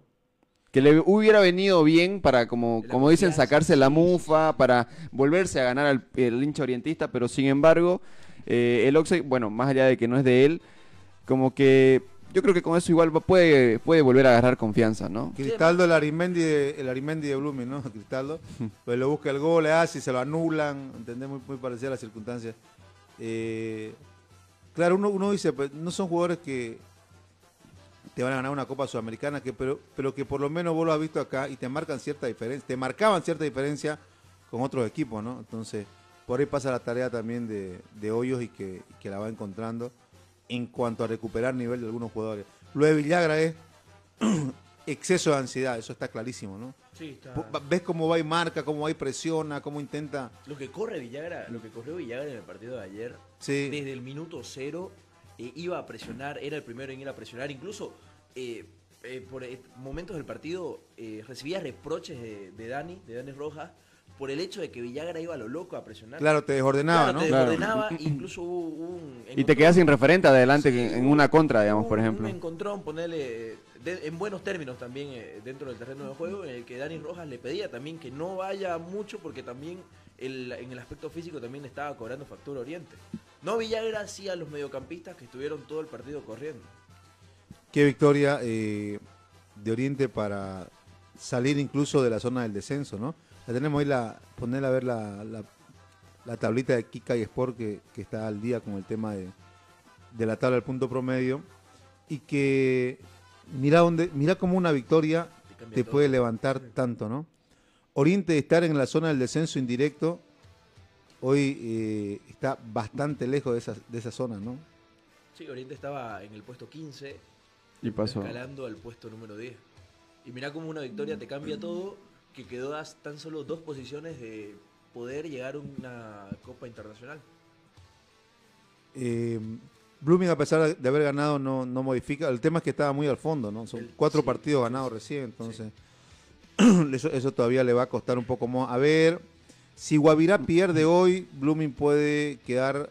Que le hubiera venido bien para, como,
La
como dicen, sacarse la mufa, para volverse a ganar al el hincha orientista, pero sin embargo, eh, el Oxe, bueno, más allá de que no es de él, como que yo creo que con eso igual puede, puede volver a agarrar confianza, ¿no?
Cristaldo, el Arimendi de, el Arimendi de Blooming, ¿no? Cristaldo. Pues lo busca el gol, le hace y se lo anulan. ¿Entendés? Muy, muy parecida a las circunstancias. Eh, claro, uno, uno dice, pues, no son jugadores que te van a ganar una Copa Sudamericana, que, pero, pero que por lo menos vos lo has visto acá y te marcan cierta diferencia, te marcaban cierta diferencia con otros equipos, ¿no? Entonces, por ahí pasa la tarea también de, Hoyos y que, que la va encontrando en cuanto a recuperar nivel de algunos jugadores. Lo de Villagra es exceso de ansiedad, eso está clarísimo, ¿no?
Sí, está.
Ves cómo va y marca, cómo va y presiona, cómo intenta...
Lo que corre Villagra, lo que corrió Villagra en el partido de ayer,
Sí.
desde el minuto cero, eh, iba a presionar, era el primero en ir a presionar, incluso eh, eh, por momentos del partido eh, recibía reproches de, de Dani, de Dani Rojas, por el hecho de que Villagra iba a lo loco a presionar.
Claro, te desordenaba,
Claro,
¿no?
te
Claro.
desordenaba, incluso hubo un...
Y te quedas sin referente adelante
Sí,
en una contra, digamos, por ejemplo.
Un encontrón, ponerle eh, en buenos términos también eh, dentro del terreno de juego, en el que Dani Rojas le pedía también que no vaya mucho porque también en el aspecto físico también estaba cobrando factura Oriente. No Villagra, sí a los mediocampistas que estuvieron todo el partido corriendo.
Qué victoria eh, de Oriente para salir incluso de la zona del descenso, ¿no? La tenemos ahí, la, ponerla a ver la, la, tablita de Kika y Sport que, que está al día con el tema de, de la tabla del punto promedio y que mira dónde, mira cómo una victoria
Te
puede levantar tanto, ¿no? Oriente de estar en la zona del descenso indirecto, hoy eh, está bastante lejos de esa, de esa zona, ¿no?
Sí, Oriente estaba en el puesto 15
Y pasó.
escalando al puesto número 10. Y mirá cómo una victoria te cambia todo, que quedó a tan solo dos posiciones de poder llegar a una Copa Internacional.
Eh, Blooming, a pesar de haber ganado, no, no modifica. El tema es que estaba muy al fondo, ¿no? Son
El-
cuatro
sí,
partidos ganados recién, entonces eso, eso todavía le va a costar un poco más. A ver, si Guavirá pierde hoy, Blooming puede quedar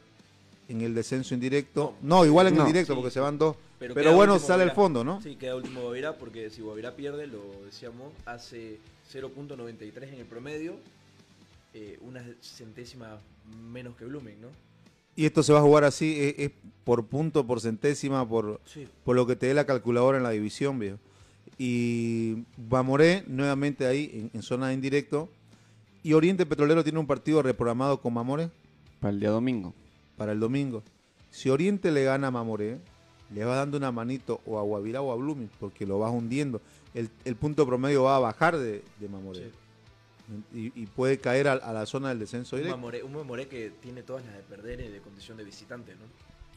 en el descenso indirecto. No, igual en
No.
el directo,
Sí,
porque se van dos.
Pero
Pero, bueno, sale al
Guavirá.
fondo, ¿no?
Sí, queda último Guavirá porque si Guavirá pierde, lo decíamos, hace 0.93 en el promedio, eh, una centésima menos que Blooming, ¿no?
Y esto se va a jugar así, es, es por punto, por centésima, por,
Sí.
por lo que te dé la calculadora en la división, viejo. Y Bamoré, nuevamente ahí, en, en zona de indirecto. Y Oriente Petrolero tiene un partido reprogramado con Mamoré
Para el día domingo.
para el domingo. Si Oriente le gana a Mamoré, le va dando una manito o a Guavirá o a Blooming, porque lo vas hundiendo. El, el punto promedio va a bajar de, de Mamoré. Y, y puede caer a, a la zona del descenso
Un
directo.
Mamoré, un Mamoré que tiene todas las de perder y de condición de visitante, ¿no?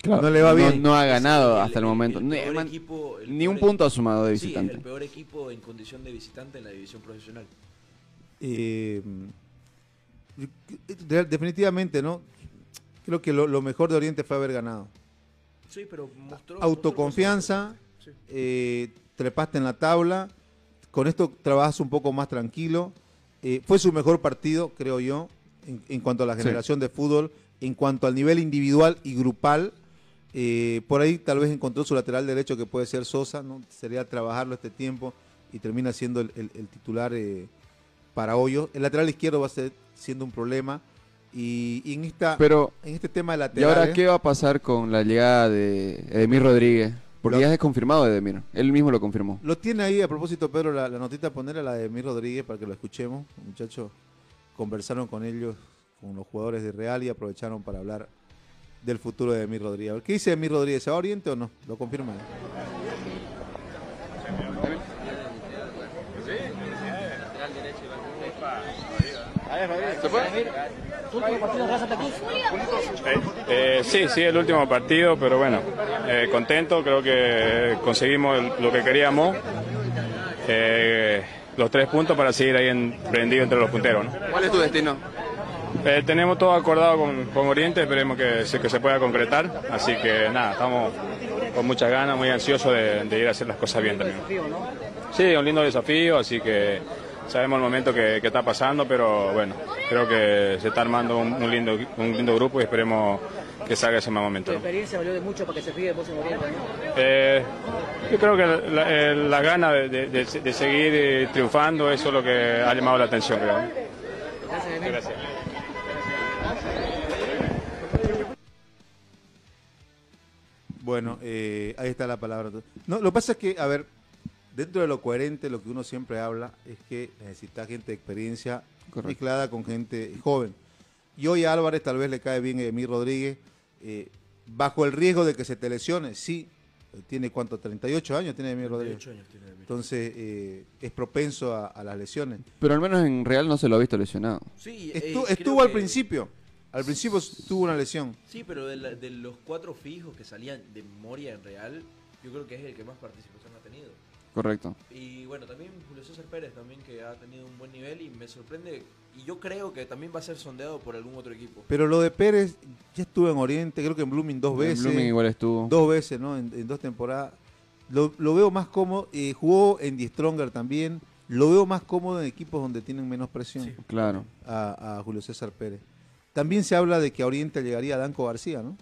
Claro,
No le va bien.
No, ha ganado
el-
hasta el,
el-
momento.
el
Ni-
peor
man-
equipo- el
ni un punto ha sumado de
Sí,
visitante.
el peor equipo en condición de visitante en la división profesional.
Eh, de- definitivamente, ¿no? Creo que lo, lo mejor de Oriente fue haber ganado.
Sí, pero mostró...
Autoconfianza,
mostró. Sí.
eh, trepaste en la tabla, con esto trabajas un poco más tranquilo. Eh, fue su mejor partido, creo yo, en, en cuanto a la
Sí.
generación de fútbol, en cuanto al nivel individual y grupal. Eh, por ahí tal vez encontró su lateral derecho que puede ser Sosa, ¿no? Sería trabajarlo este tiempo y termina siendo el, el- el titular eh, para Hoyos. El lateral izquierdo va a ser siendo un problema. Y, y en, esta,
Pero,
en este tema de
¿y
laterales...
ahora qué va a pasar con la llegada de Edemir Rodríguez? Porque
Lo-
ya es confirmado Edemir. Él mismo lo confirmó.
Lo tiene ahí, a propósito, Pedro, la, la notita poner a la de Mir Rodríguez para que lo escuchemos. Los muchachos conversaron con ellos, con los jugadores de Real y aprovecharon para hablar del futuro de Mir Rodríguez. A ver, ¿Qué dice Mir Rodríguez? ¿Se va a Oriente o no? Lo confirma.
Eh, sí, sí, el último partido, pero bueno, eh, contento, creo que conseguimos el- lo que queríamos, eh, los tres puntos para seguir ahí en, prendido entre los punteros. ¿no?
¿Cuál es tu destino?
Eh, tenemos todo acordado con, con Oriente, esperemos que se, que se pueda concretar, así que nada, estamos con muchas ganas, muy ansiosos de, de ir a hacer las cosas bien también. Sí, un lindo desafío, así que sabemos el momento que, que está pasando, pero bueno, creo que se está armando un, un lindo, un lindo grupo y esperemos que salga ese mal momento. ¿no?
experiencia valió de mucho para que se fije vos en Oriente, ¿no?
Eh, yo creo que la, eh, la gana de, de- de- de seguir eh, triunfando, eso es lo que ha llamado la atención, creo. Gracias.
Bueno, eh, ahí está la palabra. No, lo que pasa es que, a ver, dentro de lo coherente, lo que uno siempre habla es que necesita gente de experiencia
Correcto.
mezclada con gente joven. Y hoy a Álvarez tal vez le cae bien Emir Rodríguez, eh, bajo el riesgo de que se te lesione, sí. Tiene cuánto, 38 años tiene Emir Rodríguez.
38 años tiene Emir.
Entonces eh, es propenso a, a las lesiones.
Pero al menos en Real no se lo ha visto lesionado.
Sí, eh,
estuvo al
que-
principio. Al principio tuvo una lesión.
Sí, pero de, la- de los cuatro fijos que salían de Moria en Real, yo creo que es el que más participación ha tenido.
Correcto.
Y bueno, también Julio César Pérez también que ha tenido un buen nivel y me sorprende y yo creo que también va a ser sondeado por algún otro equipo.
Pero lo de Pérez, ya estuvo en Oriente, creo que en Blooming dos
En
veces.
Blooming igual estuvo.
Dos veces, ¿no? En, en dos temporadas. Lo, lo veo más cómodo. eh, jugó en Die Stronger también. Lo veo más cómodo en equipos donde tienen menos presión
Claro.
a, a Julio César Pérez. También se habla de que a Oriente llegaría Danco García, ¿no?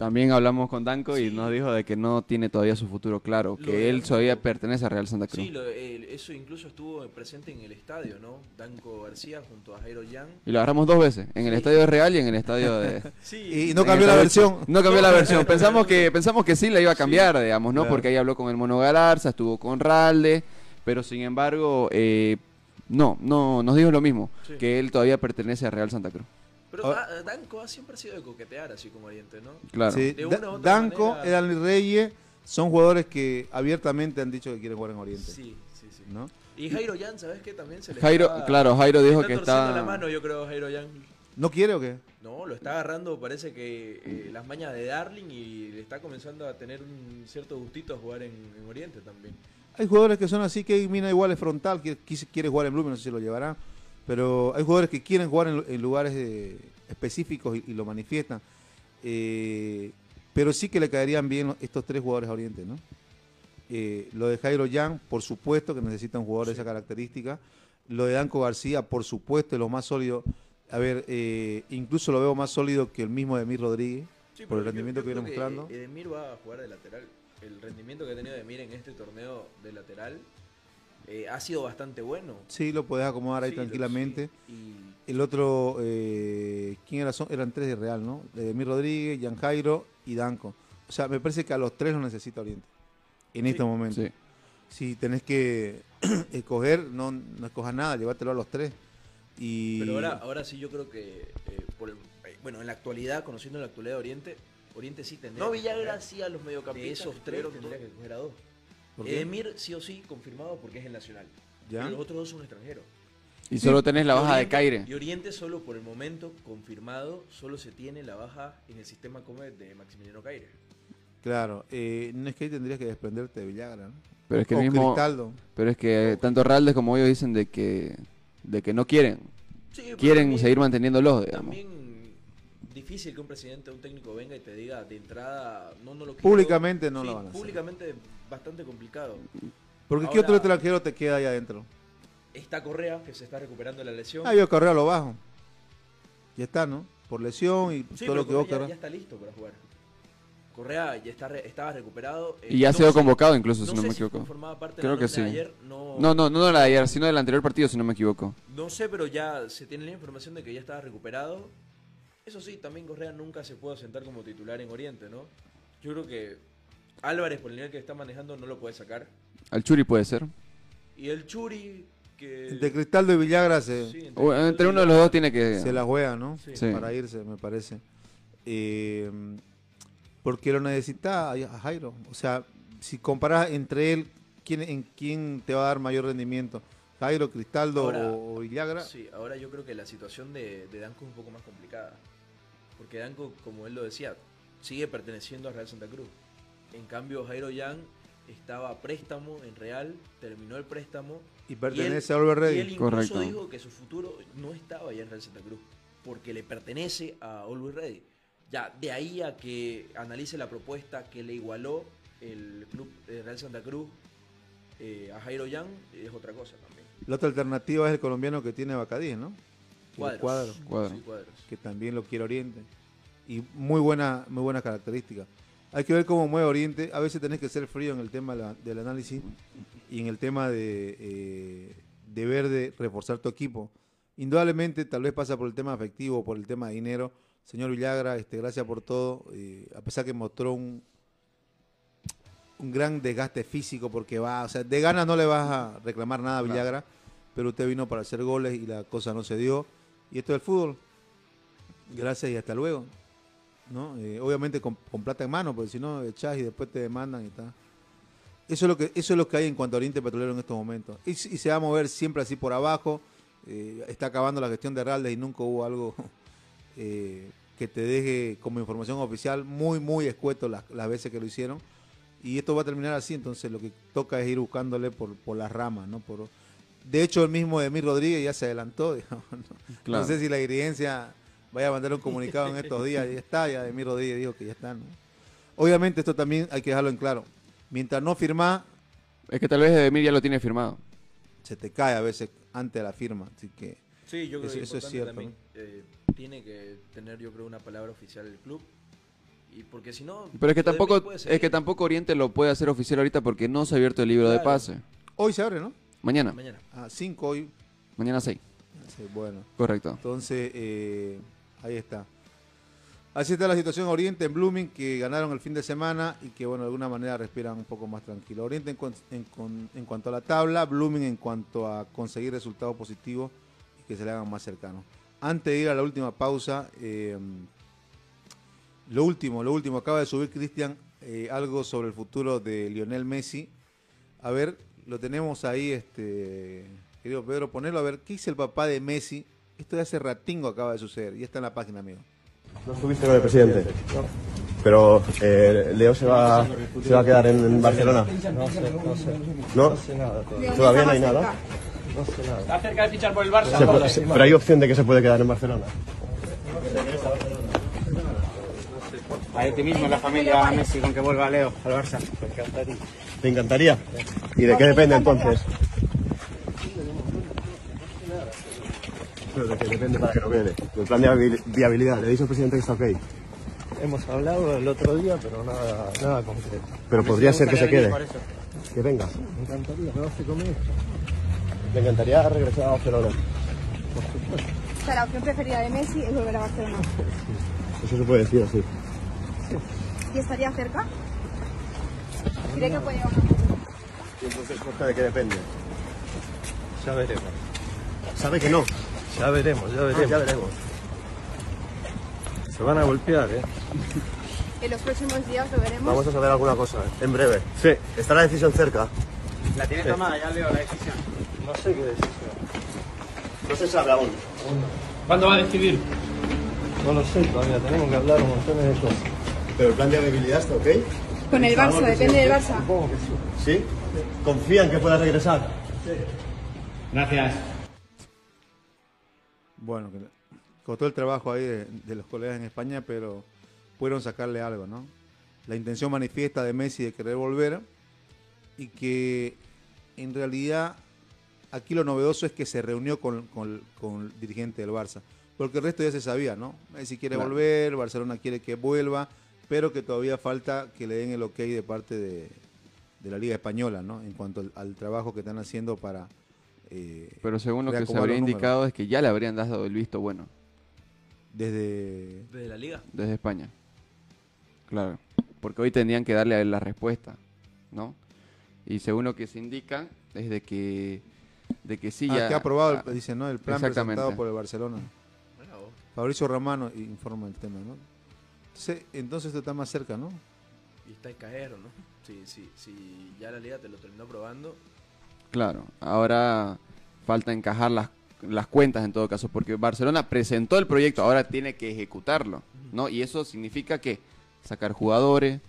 También hablamos con Danco y nos dijo de que no tiene todavía su futuro claro,
Lo
que él todavía pertenece a Real Santa Cruz.
Sí, lo- eso incluso estuvo presente en el estadio, ¿no? Danco García junto a Jairo Yang.
Y lo agarramos dos veces, en el estadio de Real y en el estadio de...
Sí.
Y no cambió la versión.
No cambió la versión. Pensamos que pensamos que sí la iba a cambiar, digamos, ¿no?
Claro.
Porque ahí habló con el Mono Galarza, estuvo con Ralde, pero sin embargo, eh, no, no, nos dijo lo mismo,
Sí.
que él todavía pertenece a Real Santa Cruz.
Pero ah, Danco ha siempre sido de coquetear así como Oriente, ¿no?
Claro.
Sí,
De una
Da-
u otra
Danco,
manera-
Edan Reyes, son jugadores que abiertamente han dicho que quieren jugar en Oriente.
Sí, sí, sí.
¿no?
Y Jairo Yan, ¿sabes qué? También se le
Jairo- claro, Jairo dijo
está
que está-
la mano, yo creo, Jairo Yan.
¿No quiere o qué?
No, lo está agarrando, parece que eh, las mañas de Darling y le está comenzando a tener un cierto gustito a jugar en, en Oriente también.
Hay jugadores que son así, que Mina igual es frontal, que quiere jugar en Blooming, no sé si lo llevará. Pero hay jugadores que quieren jugar en, en lugares eh, específicos y, y lo manifiestan. Eh, pero sí que le caerían bien estos tres jugadores a Oriente, ¿no? Eh, lo de Jairo Yang, por supuesto que necesita un jugador de esa característica. Lo de Danco García, por supuesto, es lo más sólido. A ver, eh, incluso lo veo más sólido que el mismo Emir Rodríguez,
Sí,
por el
yo-
rendimiento
yo
que viene mostrando.
Edemir va a jugar de lateral. El rendimiento que ha tenido Edemir en este torneo de lateral eh, ha sido bastante bueno.
Sí, lo podés acomodar ahí
Sí, lo-
tranquilamente.
sí, y-
El otro, eh, ¿quién era? Son- Eran tres de Real, ¿no? Edemir Rodríguez, Jan Jairo y Danco. O sea, me parece que a los tres lo necesita Oriente en
Sí.
este momento.
Sí.
Si tenés que escoger, no, no escojas nada, llévatelo a los tres. Y
Pero ahora, ahora sí yo creo que, eh, por el- eh, bueno, en la actualidad, conociendo la actualidad de Oriente, Oriente sí tendría
No, Villagra sí a los mediocampistas,
De esos tres tendría que coger a dos. Edemir sí o sí confirmado porque es el nacional.
¿Ya?
Pero los otros dos son extranjeros.
Y solo tenés la baja de Caire.
Y Oriente solo por el momento confirmado, solo se tiene la baja en el sistema Comet de Maximiliano Caire.
Claro, eh, no es que ahí tendrías que desprenderte de Villagra, ¿no?
Pero es que
O
mismo,
Cristaldo.
pero es que tanto Raldes como ellos dicen de que, de que no quieren,
Sí,
quieren
también-
seguir manteniéndolos, digamos.
También difícil que un presidente o un técnico venga y te diga de entrada, no, no lo quiero.
Públicamente no
Sí,
lo van a hacer.
Públicamente bastante complicado.
Porque ¿qué otro extranjero te queda ahí adentro?
Está Correa, que se está recuperando de la lesión.
Ah, yo Correa lo bajo. Ya está, ¿no? Por lesión y
Sí,
todo lo que vos
Correa ya, ya está listo para jugar. Correa ya está re- estaba recuperado. eh,
Y ya ha
no
sido
sé-
convocado incluso, si no
sé
me
si
equivoco.
formaba parte de
Creo
la
que sí.
de ayer, no,
No, no, no de la de ayer, sino del anterior partido, si no me equivoco.
No sé, pero ya se tiene la información de que ya estaba recuperado. Eso sí, también Correa nunca se pudo sentar como titular en Oriente, ¿no? Yo creo que Álvarez, por el nivel que está manejando, no lo puede sacar.
Al Churi puede ser.
Y el Churi, que...
Entre Cristaldo y Villagra se,
Sí,
O, entre uno de los dos tiene que...
se la juega, ¿no?
Sí.
Sí.
Para irse, me parece. Eh, porque lo necesita a a Jairo. O sea, si comparas entre él, ¿quién, ¿en quién te va a dar mayor rendimiento? ¿Jairo, Cristaldo
Ahora-
o, o Villagra?
Sí, ahora yo creo que la situación de, de Danco es un poco más complicada. Porque Danco, como él lo decía, sigue perteneciendo a Real Santa Cruz. En cambio, Jairo Yang estaba a préstamo en Real, terminó el préstamo.
Y pertenece
él-
a Oliver Ready.
Y él incluso
Correcto.
dijo que su futuro no estaba ya en Real Santa Cruz, porque le pertenece a Always Ready. Ya, de ahí a que analice la propuesta que le igualó el club de Real Santa Cruz eh, a Jairo Yang, es otra cosa también.
La otra alternativa es el colombiano que tiene Bacadí, ¿no?
Cuadros.
Cuadro,
Cuadro.
Sí, cuadros.
que también lo quiere Oriente. Y muy buena, muy buena característica. Hay que ver cómo mueve Oriente. A veces tenés que ser frío en el tema la- del análisis y en el tema de, eh, de ver de reforzar tu equipo. Indudablemente, tal vez pasa por el tema afectivo, por el tema de dinero. Señor Villagra, este, gracias por todo. eh, a pesar que mostró un, un gran desgaste físico porque va, o sea, de ganas no le vas a reclamar nada a
Claro.
Villagra, pero usted vino para hacer goles y la cosa no se dio. Y esto es el fútbol. Gracias y hasta luego. ¿No? Eh, obviamente con, con plata en mano, porque si no echás y después te demandan y tal. Eso es lo que eso es lo que hay en cuanto a Oriente Petrolero en estos momentos. Y, y se va a mover siempre así por abajo. Eh, está acabando la gestión de Raldes y nunca hubo algo eh, que te deje como información oficial muy, muy escueto las, las veces que lo hicieron. Y esto va a terminar así, entonces lo que toca es ir buscándole por, por las ramas, ¿no? Por, de hecho, el mismo Emir Rodríguez ya se adelantó, digamos, ¿no?
Claro.
No sé si la dirigencia vaya a mandar un comunicado en estos días, ya está, ya Emir Rodríguez dijo que ya está, ¿no? Obviamente esto también hay que dejarlo en claro. Mientras no firmás,
Es que tal vez Edemir ya lo tiene firmado.
se te cae a veces antes de la firma, así que
Sí, yo creo
Eso-
que
eso es cierto,
también, eh, tiene que tener, yo creo, una palabra oficial del club. Y porque si no.
Pero es que tampoco es que tampoco Oriente lo puede hacer oficial ahorita porque no se ha abierto el libro de pase.
hoy se abre, ¿no?
Mañana,
Mañana.
A 5 hoy.
mañana 6.
Sí, bueno.
Correcto.
Entonces, eh, ahí está. Así está la situación en Oriente en Blooming, que ganaron el fin de semana y que, bueno, de alguna manera respiran un poco más tranquilo. Oriente en cuanto a la tabla, Blooming en cuanto a conseguir resultados positivos y que se le hagan más cercanos. Antes de ir a la última pausa, eh, lo último, lo último, acaba de subir Cristian eh, algo sobre el futuro de Lionel Messi. A ver, lo tenemos ahí, este, querido Pedro, ponerlo a ver, ¿qué dice el papá de Messi? Esto de hace ratingo acaba de suceder y está en la página, amigo.
No estuviste con el presidente. Pero eh, Leo se va, se va a quedar en, en Barcelona.
No sé, no sé.
¿No?
No sé nada todavía.
Todavía no hay nada.
No sé nada.
Está cerca de fichar por el Barça.
Puede- se- pero hay opción de que se puede quedar en Barcelona.
a este mismo, la familia a Messi, con que vuelva Leo al Barça.
Me encantaría.
¿Te encantaría? ¿Y de qué depende entonces? Pero de qué depende para que no quede. El plan de viabil- viabilidad, le dice al presidente que está ok.
Hemos hablado el otro día, pero nada, nada concreto.
Pero podría ser que se quede. Que venga.
Me encantaría, ¿qué hace conmigo?
Me encantaría regresar a Barcelona.
O sea, la opción preferida de Messi es volver a Barcelona.
Eso se puede decir así.
¿Y estaría cerca? ¿Cree que puede llegar?
Y entonces, ¿de qué depende?
Ya veremos.
¿Sabe que no?
Ya veremos, ya
Ah,
veremos.
ya veremos.
Se van a golpear, ¿eh?
En los próximos días lo veremos.
Vamos a saber alguna cosa, ¿eh? en breve.
Sí.
¿Está la decisión cerca?
La tiene
Sí.
tomada, ya leo la decisión.
No sé qué decisión.
No se sabe aún.
¿Cuándo va a decidir?
No lo sé, todavía tenemos que hablar un montón de cosas.
Pero el plan de viabilidad está ok.
Con el Barça, depende del Barça.
Supongo que sí.
¿Sí? ¿Confían que pueda regresar?
Gracias.
Bueno, que costó el trabajo ahí de, de los colegas en España, pero pudieron sacarle algo, ¿no? La intención manifiesta de Messi de querer volver y que en realidad aquí lo novedoso es que se reunió con, con- con el dirigente del Barça, porque el resto ya se sabía, ¿no? Messi quiere
Claro.
volver, Barcelona quiere que vuelva, pero que todavía falta que le den el ok de parte de, de la Liga Española, ¿no? En cuanto al, al trabajo que están haciendo para... eh,
Pero según lo que se habría indicado es que ya le habrían dado el visto bueno
Desde...
Desde la liga.
desde España. Claro. Porque hoy tendrían que darle la respuesta, ¿no? Y según lo que se indica es de que de que sí
Ah,
ya
que ha aprobado,
ah,
el- dice, ¿no? El plan presentado por el Barcelona. Fabricio Romano informa el tema, ¿no? Entonces, entonces esto está más cerca, ¿no?
Y está en cajero, ¿no? Si, si, si ya la liga te lo terminó aprobando,
Claro, ahora falta encajar las, las cuentas en todo caso, porque Barcelona presentó el proyecto, ahora tiene que ejecutarlo, ¿no? Y eso significa que sacar jugadores,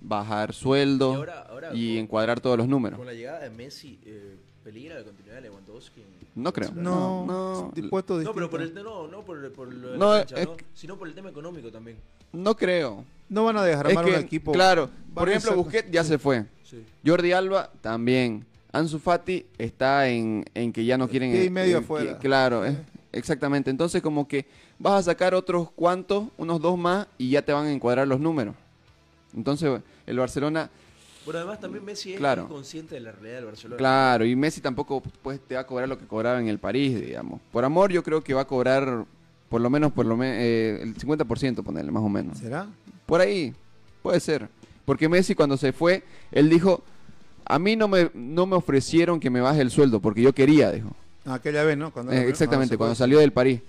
bajar sueldo
Y ahora- ahora
y
con-
encuadrar todos los números.
con la llegada de Messi, eh, ¿peligra la continuidad de Lewandowski?
No creo.
No,
no,
puesto
No, pero por el, no, no por, por lo de
No,
la cancha,
es
¿no?
que-
sino por el tema económico también.
No creo.
No van a dejar
Es
armar
que,
un equipo.
Claro, por ejemplo, Busquets ya se fue.
Sí.
Jordi Alba también. Ansu Fati está en, en que ya no quieren...
Y
eh,
medio
eh,
afuera.
que- claro, eh, exactamente. Entonces como que vas a sacar otros cuantos, unos dos más, y ya te van a encuadrar los números. Entonces el Barcelona...
Bueno, además también Messi es
Claro.
consciente de la realidad del Barcelona.
Claro, y Messi tampoco pues, te va a cobrar lo que cobraba en el París, digamos. Por amor yo creo que va a cobrar por lo menos por lo me- eh, el 50%, ponerle más o menos.
¿Será?
Por ahí, puede ser. Porque Messi cuando se fue, él dijo, a mí no me, no me ofrecieron que me baje el sueldo, porque yo quería, dijo.
Aquella vez, ¿no? Cuando
Eh, exactamente, cuando salió del París.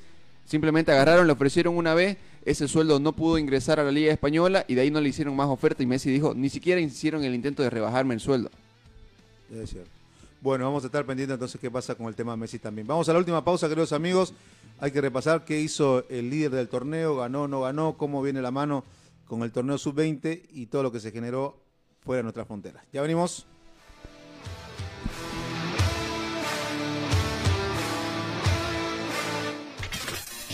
Simplemente agarraron, le ofrecieron una vez, ese sueldo no pudo ingresar a la Liga Española y de ahí no le hicieron más oferta y Messi dijo, ni siquiera hicieron el intento de rebajarme el sueldo.
Es cierto. Bueno, vamos a estar pendientes entonces qué pasa con el tema Messi también. Vamos a la última pausa, queridos amigos. Hay que repasar qué hizo el líder del torneo, ganó, no ganó, cómo viene la mano con el torneo sub-20 y todo lo que se generó fuera de nuestras fronteras. Ya venimos.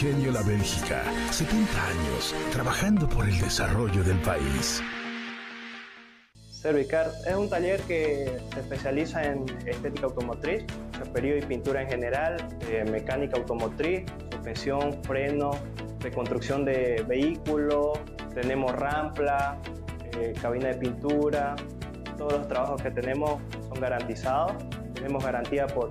Ingenio La Bélgica, 70 años
trabajando por el desarrollo del país.
Servicar es un taller que se especializa en estética automotriz, chaperío y pintura en general, eh, mecánica automotriz, suspensión, freno, reconstrucción de vehículos, tenemos rampla, eh, cabina de pintura, todos los trabajos que tenemos son garantizados, tenemos garantía por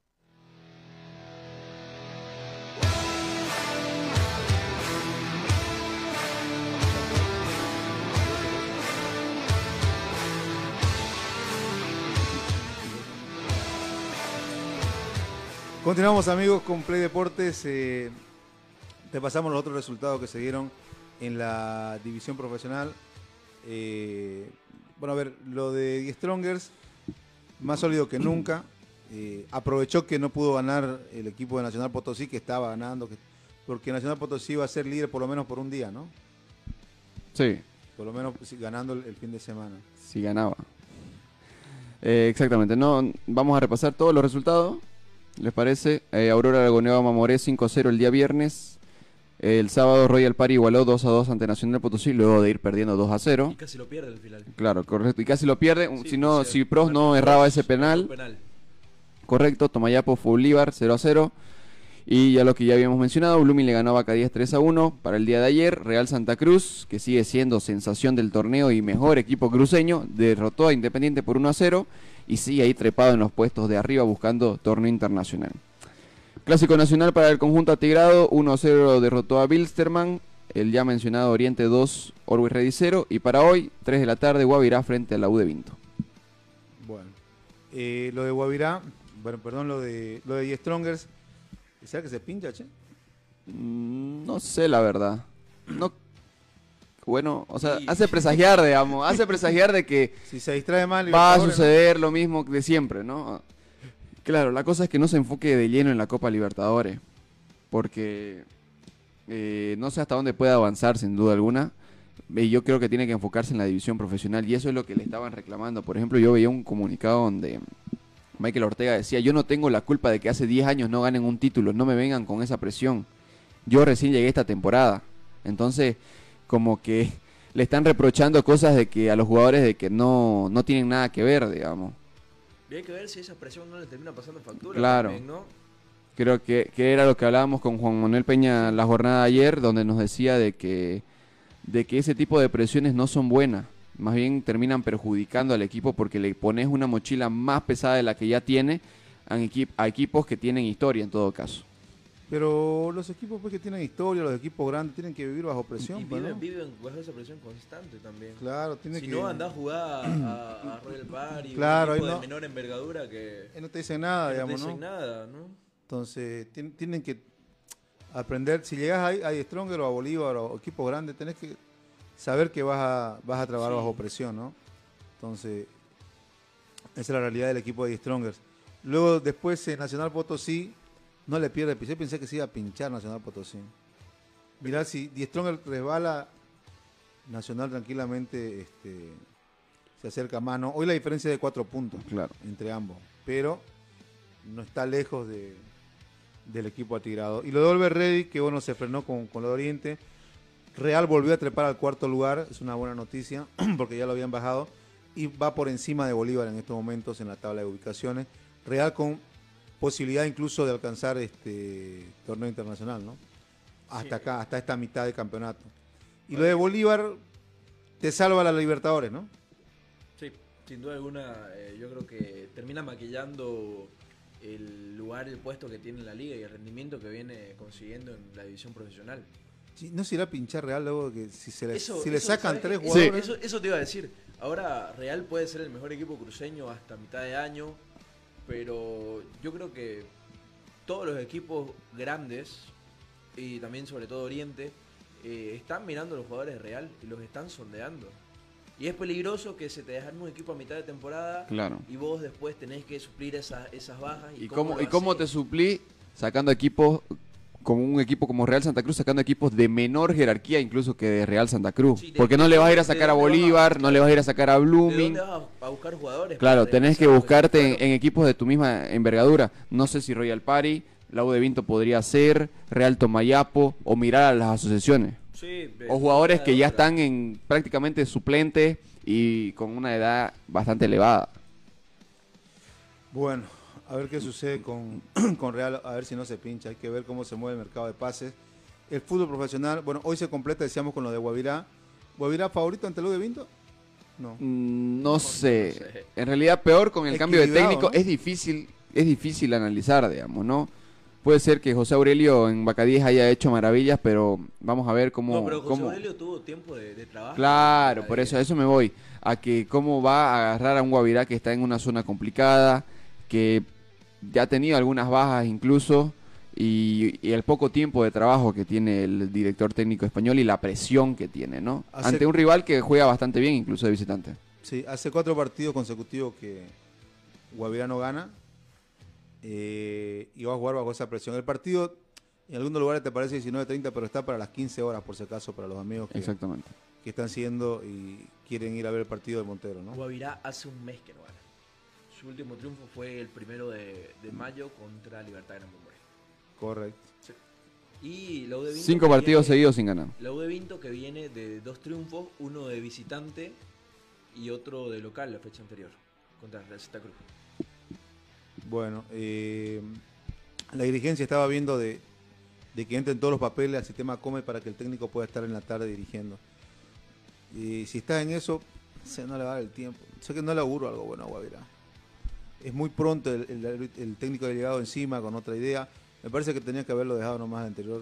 Continuamos amigos con Play Deportes. eh, te pasamos los otros resultados que se dieron en la división profesional. Eh, bueno, a ver, lo de Die Strongers, más sólido que nunca. Eh, aprovechó que no pudo ganar el equipo de Nacional Potosí, que estaba ganando, que- porque Nacional Potosí iba a ser líder por lo menos por un día, ¿no?
Sí,
Por lo menos ganando el, el fin de semana.
sí ganaba. Eh, exactamente, no, vamos a repasar todos los resultados. ¿Les parece? Eh, Aurora Aragoneva Mamoré 5-0 el día viernes. El sábado Royal Party igualó 2-2 ante Nacional Potosí luego de ir perdiendo 2-0.
Y casi lo pierde al final.
Claro, correcto. Y casi lo pierde.
Sí,
si no, si Pros no erraba ese penal.
penal.
Correcto, Tomayapo fue Bolívar 0 a 0. Y ya lo que ya habíamos mencionado, Blooming le ganó a Vaca 10 3 a 1 para el día de ayer. Real Santa Cruz, que sigue siendo sensación del torneo y mejor equipo cruceño, derrotó a Independiente por 1 a 0 y sigue ahí trepado en los puestos de arriba buscando torneo internacional. Clásico nacional para el conjunto atigrado, 1 a 0 derrotó a Bilsterman. El ya mencionado Oriente 2, Orwell Ready 0. Y para hoy, 3 de la tarde, Guavirá frente a la U de Vinto.
Bueno, eh, lo de Guavirá, bueno, perdón, lo de lo de Strongers, ¿será que se pincha, che?
Mm, No sé, la verdad. No. Bueno, o sea, hace presagiar, digamos, hace presagiar de que
Si se distrae mal,
va a suceder lo mismo de siempre, ¿no? Claro, la cosa es que no se enfoque de lleno en la Copa Libertadores, porque eh, no sé hasta dónde puede avanzar, sin duda alguna. Y yo creo que tiene que enfocarse en la división profesional, y eso es lo que le estaban reclamando. Por ejemplo, yo veía un comunicado donde Michael Ortega decía, yo no tengo la culpa de que hace 10 años no ganen un título, no me vengan con esa presión. Yo recién llegué esta temporada. Entonces, como que le están reprochando cosas de que a los jugadores de que no, no tienen nada que ver, digamos.
Y hay que ver si esa presión no le termina pasando factura.
Claro.
también, ¿no?
Creo que, que era lo que hablábamos con Juan Manuel Peña la jornada de ayer, donde nos decía de que, de que ese tipo de presiones no son buenas. Más bien terminan perjudicando al equipo porque le pones una mochila más pesada de la que ya tiene a, equip- a equipos que tienen historia en todo caso.
Pero los equipos pues, que tienen historia, los equipos grandes, tienen que vivir bajo presión.
Y
pues,
viven,
¿no?
viven bajo esa presión constante también.
Claro, tiene
si
que-
no, anda a jugar a, a Royal Party,
Claro,
un equipo
no-
de menor envergadura que,
no te dicen nada,
que no te
digamos,
dicen
¿no?
nada, ¿no?
Entonces, tien- tienen que aprender. Si llegas a, a Stronger o a Bolívar o equipos grandes, tenés que saber que vas a, vas a trabajar
Sí.
bajo presión, ¿no? Entonces, esa es la realidad del equipo de Strongers. Luego, después, Nacional Potosí no le pierde piso. Yo pensé que se iba a pinchar Nacional Potosí. Mirá, si Die Stronger resbala, Nacional tranquilamente este, se acerca a mano. Hoy la diferencia es de cuatro puntos
Claro.
entre ambos, pero no está lejos de, del equipo atigrado. Y lo de Oliver Ready, que bueno, se frenó con, con lo de Oriente. Real volvió a trepar al cuarto lugar, es una buena noticia, porque ya lo habían bajado. Y va por encima de Bolívar en estos momentos en la tabla de ubicaciones. Real con posibilidad incluso de alcanzar este torneo internacional, ¿no? Hasta acá, hasta esta mitad del campeonato. Y lo de Bolívar te salva la Libertadores, ¿no?
Sí, sin duda alguna, eh, yo creo que termina maquillando el lugar, el puesto que tiene en la liga y el rendimiento que viene consiguiendo en la división profesional.
Sí, ¿No se irá a pinchar Real luego que si, se le,
Eso-
si le
eso,
sacan
¿sabes?
tres jugadores?
Eso, eso te iba a decir. Ahora Real puede ser el mejor equipo cruceño hasta mitad de año, pero yo creo que todos los equipos grandes y también sobre todo Oriente eh, están mirando a los jugadores Real y los están sondeando. Y es peligroso que se te dejan un equipo a mitad de temporada
Claro.
y vos después tenés que suplir esas, esas bajas. ¿Y,
¿Y cómo,
lo
y cómo te suplí sacando equipos como un equipo como Real Santa Cruz, sacando equipos de menor jerarquía incluso que de Real Santa Cruz? Porque no le vas a ir a sacar a Bolívar, no le vas a ir a sacar a
¿De
Blooming.
dónde vas a, a buscar jugadores?
Claro, tenés que buscarte en, en equipos de tu misma envergadura. No sé si Royal Party, la U de Vinto podría ser, Real Tomayapo, o mirar a las asociaciones.
Sí,
O jugadores que ya están en prácticamente suplentes y con una edad bastante elevada.
Bueno, a ver qué sucede con, con Real, a ver si no se pincha. Hay que ver cómo se mueve el mercado de pases. El fútbol profesional, bueno, hoy se completa, decíamos, con lo de Guavirá. ¿Guavirá favorito ante U de Vinto? No.
Mm, No sé. En realidad peor con el cambio de técnico
¿no?
es difícil, es difícil analizar, digamos, ¿no? Puede ser que José Aurelio en Bacadíes haya hecho maravillas, pero vamos a ver cómo,
No, pero José
cómo-
Aurelio tuvo tiempo de, de trabajo.
Claro, por eso, a eso me voy. A que cómo va a agarrar a un Guavirá que está en una zona complicada, que ya ha tenido algunas bajas incluso, y, y el poco tiempo de trabajo que tiene el director técnico español y la presión que tiene, ¿no?
Hace-
Ante un rival que juega bastante bien, incluso de visitante.
Sí, hace cuatro partidos consecutivos que Guavirá no gana. eh, y va a jugar bajo esa presión. El partido, en algunos lugares te parece 19.30, pero está para las 15 horas, por si acaso, para los amigos que,
Exactamente.
que están siguiendo y quieren ir a ver el partido de Montero, ¿no?
Guavirá hace un mes que no gana. Su último triunfo fue el primero de, de mayo contra Libertad Gran Bombay.
Correcto.
Y la U de Vinto
Cinco partidos
viene-
seguidos sin ganar.
La U de Vinto que viene de dos triunfos, uno de visitante y otro de local la fecha anterior contra Real Santa Cruz.
Bueno, eh, la dirigencia estaba viendo de, de que entren todos los papeles al sistema Come para que el técnico pueda estar en la tarde dirigiendo. Y si está en eso, se no le va a dar el tiempo. Sé que no le auguro algo bueno a Guavirá. Es muy pronto, el, el- el técnico ha llegado encima con otra idea. Me parece que tenía que haberlo dejado nomás anterior.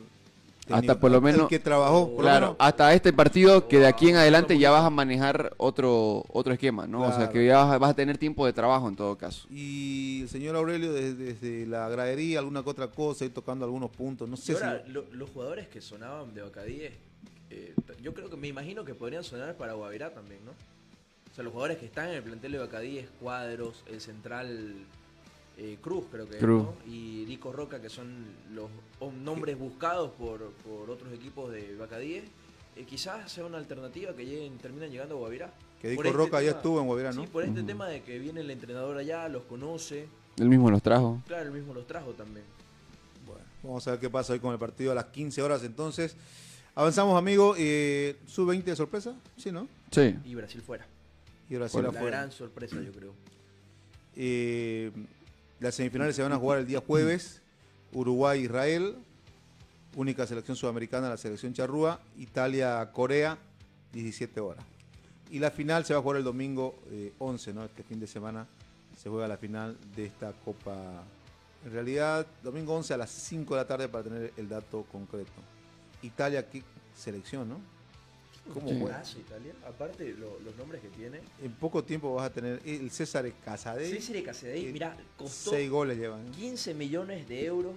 técnico.
Hasta por lo
El
menos.
que trabajó, por lo
claro,
menos.
hasta este partido que de aquí en adelante ya vas a manejar otro otro esquema, ¿no? O sea, que ya vas a, vas a tener tiempo de trabajo en todo caso.
Y el señor Aurelio desde, desde la gradería, alguna que otra cosa, ir tocando algunos puntos. No
Y
sé
ahora,
si...
lo- los jugadores que sonaban de Bacadíes, eh, yo creo que me imagino que podrían sonar para Guavirá también, ¿no? O sea, los jugadores que están en el plantel de Bacadíes, Cuadros, el central eh, Cruz, creo que es. ¿no? Y Rico Roca, que son los nombres buscados por, por otros equipos de Bacadíes, eh, quizás sea una alternativa que lleguen, terminan llegando a Guavirá.
Que
Por
Dico
este
Roca ya
tema-
estuvo en Guavirá, ¿no?
Sí, por este tema de que viene el entrenador allá, los conoce.
Él mismo los trajo.
Claro, él mismo los trajo también.
Vamos a ver qué pasa hoy con el partido a las 15 horas entonces. Avanzamos, amigo. Eh, ¿Sub-20 de sorpresa? Sí, ¿no?
Sí.
Y Brasil fuera.
Y Brasil
la
afuera.
gran sorpresa, yo creo.
Eh, las semifinales se van a jugar el día jueves. Uruguay-Israel. Única selección sudamericana, la selección charrúa. Italia-Corea, 17 horas. Y la final se va a jugar el domingo eh, 11, ¿no? Este fin de semana se juega la final de esta Copa. En realidad, domingo 11 a las 5 de la tarde para tener el dato concreto. Italia, qué selección, ¿no? ¿Cómo
Sí.
juega?
Juegazo Italia. Aparte, lo- los nombres que tiene.
En poco tiempo vas a tener el César Casadei.
César Casadei, mira, costó
Seis goles llevan. ¿eh?
15 millones de euros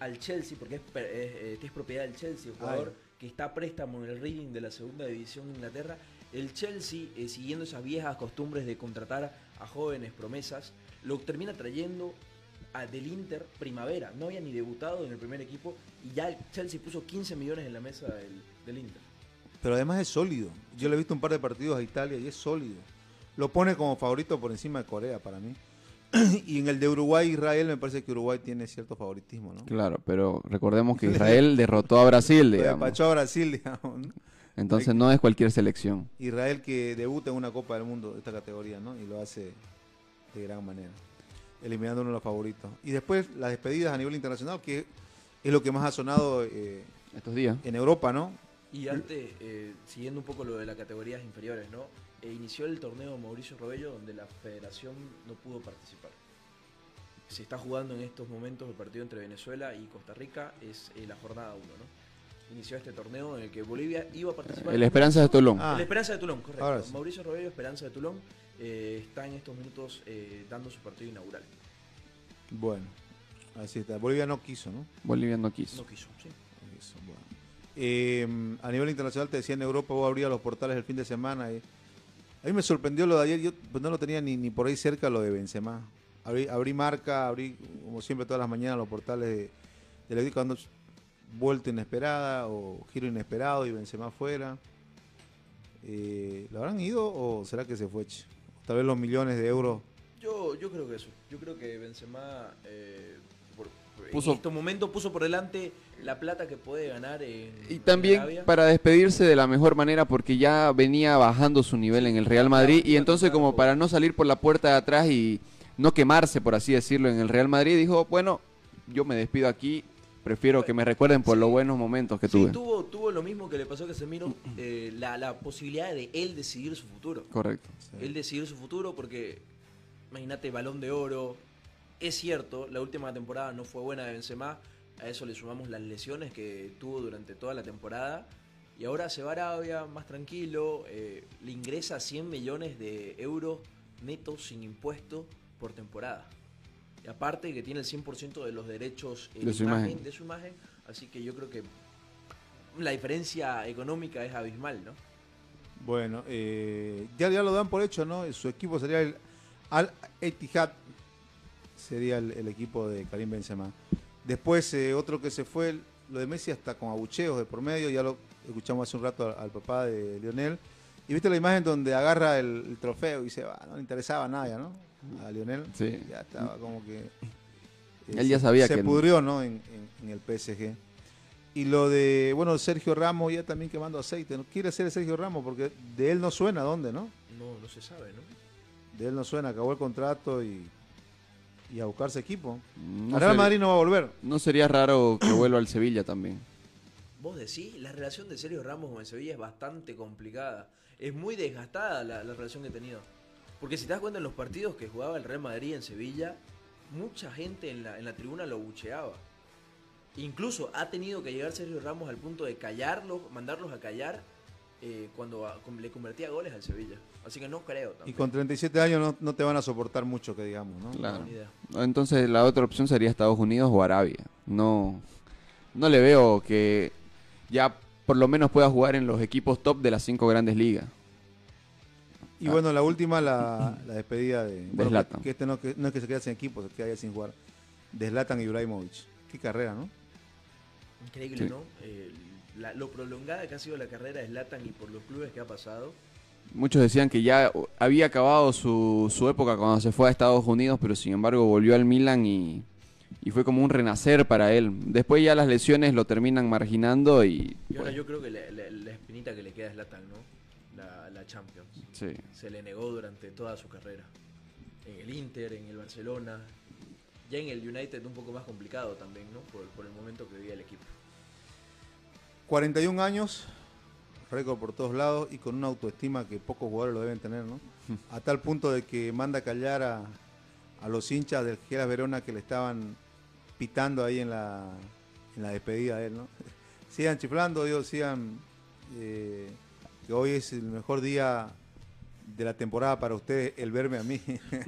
al Chelsea, porque es, es, eh, es propiedad del Chelsea, un jugador
Ay.
que está a préstamo en el Reading de la segunda división de Inglaterra. El Chelsea, eh, siguiendo esas viejas costumbres de contratar a jóvenes promesas, lo termina trayendo a del Inter primavera. No había ni debutado en el primer equipo y ya el Chelsea puso 15 millones en la mesa del, del Inter.
Pero además es sólido. Yo le he visto un par de partidos a Italia y es sólido. Lo pone como favorito por encima de Corea para mí. y en el de Uruguay-Israel me parece que Uruguay tiene cierto favoritismo, ¿no?
Claro, pero recordemos que Israel derrotó a Brasil, digamos.
despachó a Brasil, digamos. ¿no?
Entonces no es cualquier selección.
Israel que debuta en una Copa del Mundo de esta categoría, ¿no? Y lo hace de gran manera, eliminando uno de los favoritos. Y después las despedidas a nivel internacional, que es lo que más ha sonado eh,
estos días
en Europa, ¿no?
Y antes, eh, siguiendo un poco lo de las categorías inferiores, ¿no? E inició el torneo Mauricio Robello donde la federación no pudo participar. Se está jugando en estos momentos el partido entre Venezuela y Costa Rica, es eh, la jornada 1, ¿no? inició este torneo en el que Bolivia iba a participar.
El Esperanza de Tolón.
Ah.
El Esperanza de Tolón, correcto.
Ahora sí.
Mauricio Robello, Esperanza de Tolón, eh, está en estos minutos eh, dando su partido inaugural.
Bueno, así está. Bolivia no quiso, ¿no?
Bolivia no quiso.
No quiso, sí.
Eso, bueno. Eh, a nivel internacional te decía en Europa vos abrías los portales el fin de semana. y a mí me sorprendió lo de ayer, yo pues, no lo tenía ni, ni por ahí cerca lo de Benzema. Abrí, abrí marca, abrí como siempre todas las mañanas los portales de, de la cuando vuelta inesperada o giro inesperado y Benzema fuera. Eh, ¿Lo habrán ido o será que se fue? Tal vez los millones de euros.
Yo, yo creo que eso. Yo creo que Benzema eh,
Puso-
en este momento puso por delante la plata que puede ganar en
Y también
Arabia.
para despedirse de la mejor manera porque ya venía bajando su nivel en el Real Madrid y entonces como para no salir por la puerta de atrás y no quemarse, por así decirlo, en el Real Madrid, dijo, bueno, yo me despido aquí, prefiero que me recuerden por los buenos momentos que
Sí,
tuve.
tuvo, tuvo lo mismo que le pasó a Casemiro, eh, la, la posibilidad de él decidir su futuro.
Correcto.
Él decidir su futuro porque, imagínate, balón de oro. Es cierto, la última temporada no fue buena de Benzema. A eso le sumamos las lesiones que tuvo durante toda la temporada. Y ahora se va a Arabia más tranquilo. eh, le ingresa 100 millones de euros netos sin impuesto por temporada. Y aparte que tiene el 100% de los derechos eh,
De su imagen.
de su imagen. Así que yo creo que la diferencia económica es abismal, ¿no?
Bueno, eh, ya, ya lo dan por hecho, ¿no? Su equipo sería el Al Etihad, sería el, el equipo de Karim Benzema. Después, eh, otro que se fue, lo de Messi hasta con abucheos de por medio, ya lo escuchamos hace un rato al, al papá de Lionel. Y viste la imagen donde agarra el, el trofeo y se va, no le interesaba nada, ¿no? A Lionel.
Sí.
Ya estaba como que... eh,
Él ya
se-
sabía
se
que-
pudrió, ¿no? En, en- en el PSG. Y lo de, bueno, Sergio Ramos ya también quemando aceite. ¿no? Quiere ser Sergio Ramos porque de él no suena, ¿dónde, no?
No, no se sabe, ¿no?
De él no suena, acabó el contrato y, y a buscarse equipo.
No
Real Madrid no va a volver.
No sería raro que vuelva al Sevilla también.
Vos decís, la relación de Sergio Ramos con el Sevilla es bastante complicada. Es muy desgastada la, la relación que ha tenido. Porque si te das cuenta en los partidos que jugaba el Real Madrid en Sevilla, mucha gente en la, en la tribuna lo bucheaba. Incluso ha tenido que llegar Sergio Ramos al punto de callarlos, mandarlos a callar eh, cuando a- le convertía goles al Sevilla. Así que no creo
Y
también.
con 37 años no, no te van a soportar mucho, que digamos, ¿no?
Claro. Entonces la otra opción sería Estados Unidos o Arabia. No, no le veo que ya por lo menos pueda jugar en los equipos top de las cinco grandes ligas.
Y bueno, la última, la, la despedida de... bueno, que- este no, que no es que se quede sin equipo, se queda sin jugar. De Zlatan Ibrahimovic. Qué carrera, ¿no?
Increíble,
Sí.
¿no? Eh, la- lo prolongada que ha sido la carrera de Zlatan y por los clubes que ha pasado.
Muchos decían que ya había acabado su, su época cuando se fue a Estados Unidos, pero sin embargo volvió al Milan y, y fue como un renacer para él. Después ya las lesiones lo terminan marginando y...
Y ahora
pues,
yo creo que la, la- la espinita que le queda a Zlatan, ¿no? La, la Champions.
Sí.
Se le negó durante toda su carrera. En el Inter, en el Barcelona. Ya en el United un poco más complicado también, ¿no? Por, por el momento que vivía el equipo.
41 años, récord por todos lados y con una autoestima que pocos jugadores lo deben tener, ¿no? A tal punto de que manda a callar a, a los hinchas del Geras Verona que le estaban pitando ahí en la, en la despedida de él, ¿no? Sigan chiflando, digo, sigan eh, que hoy es el mejor día de la temporada para ustedes el verme a mí.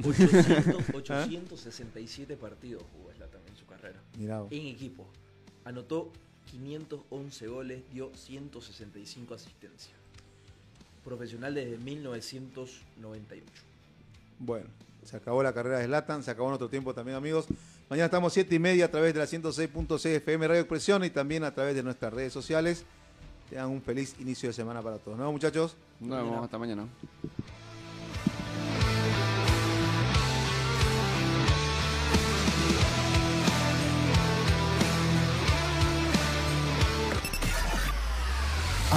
800,
¿Ah?
867 partidos jugó Zlatan en su carrera.
Mirá.
En equipo. Anotó 511 goles, dio 165 asistencias. Profesional desde 1998.
Bueno, se acabó la carrera de Slatan, se acabó nuestro tiempo también, amigos. Mañana estamos 7 y media a través de la 106.6 FM Radio Expresión y también a través de nuestras redes sociales. Tengan un feliz inicio de semana para todos. ¿No, muchachos?
Nos vemos hasta mañana.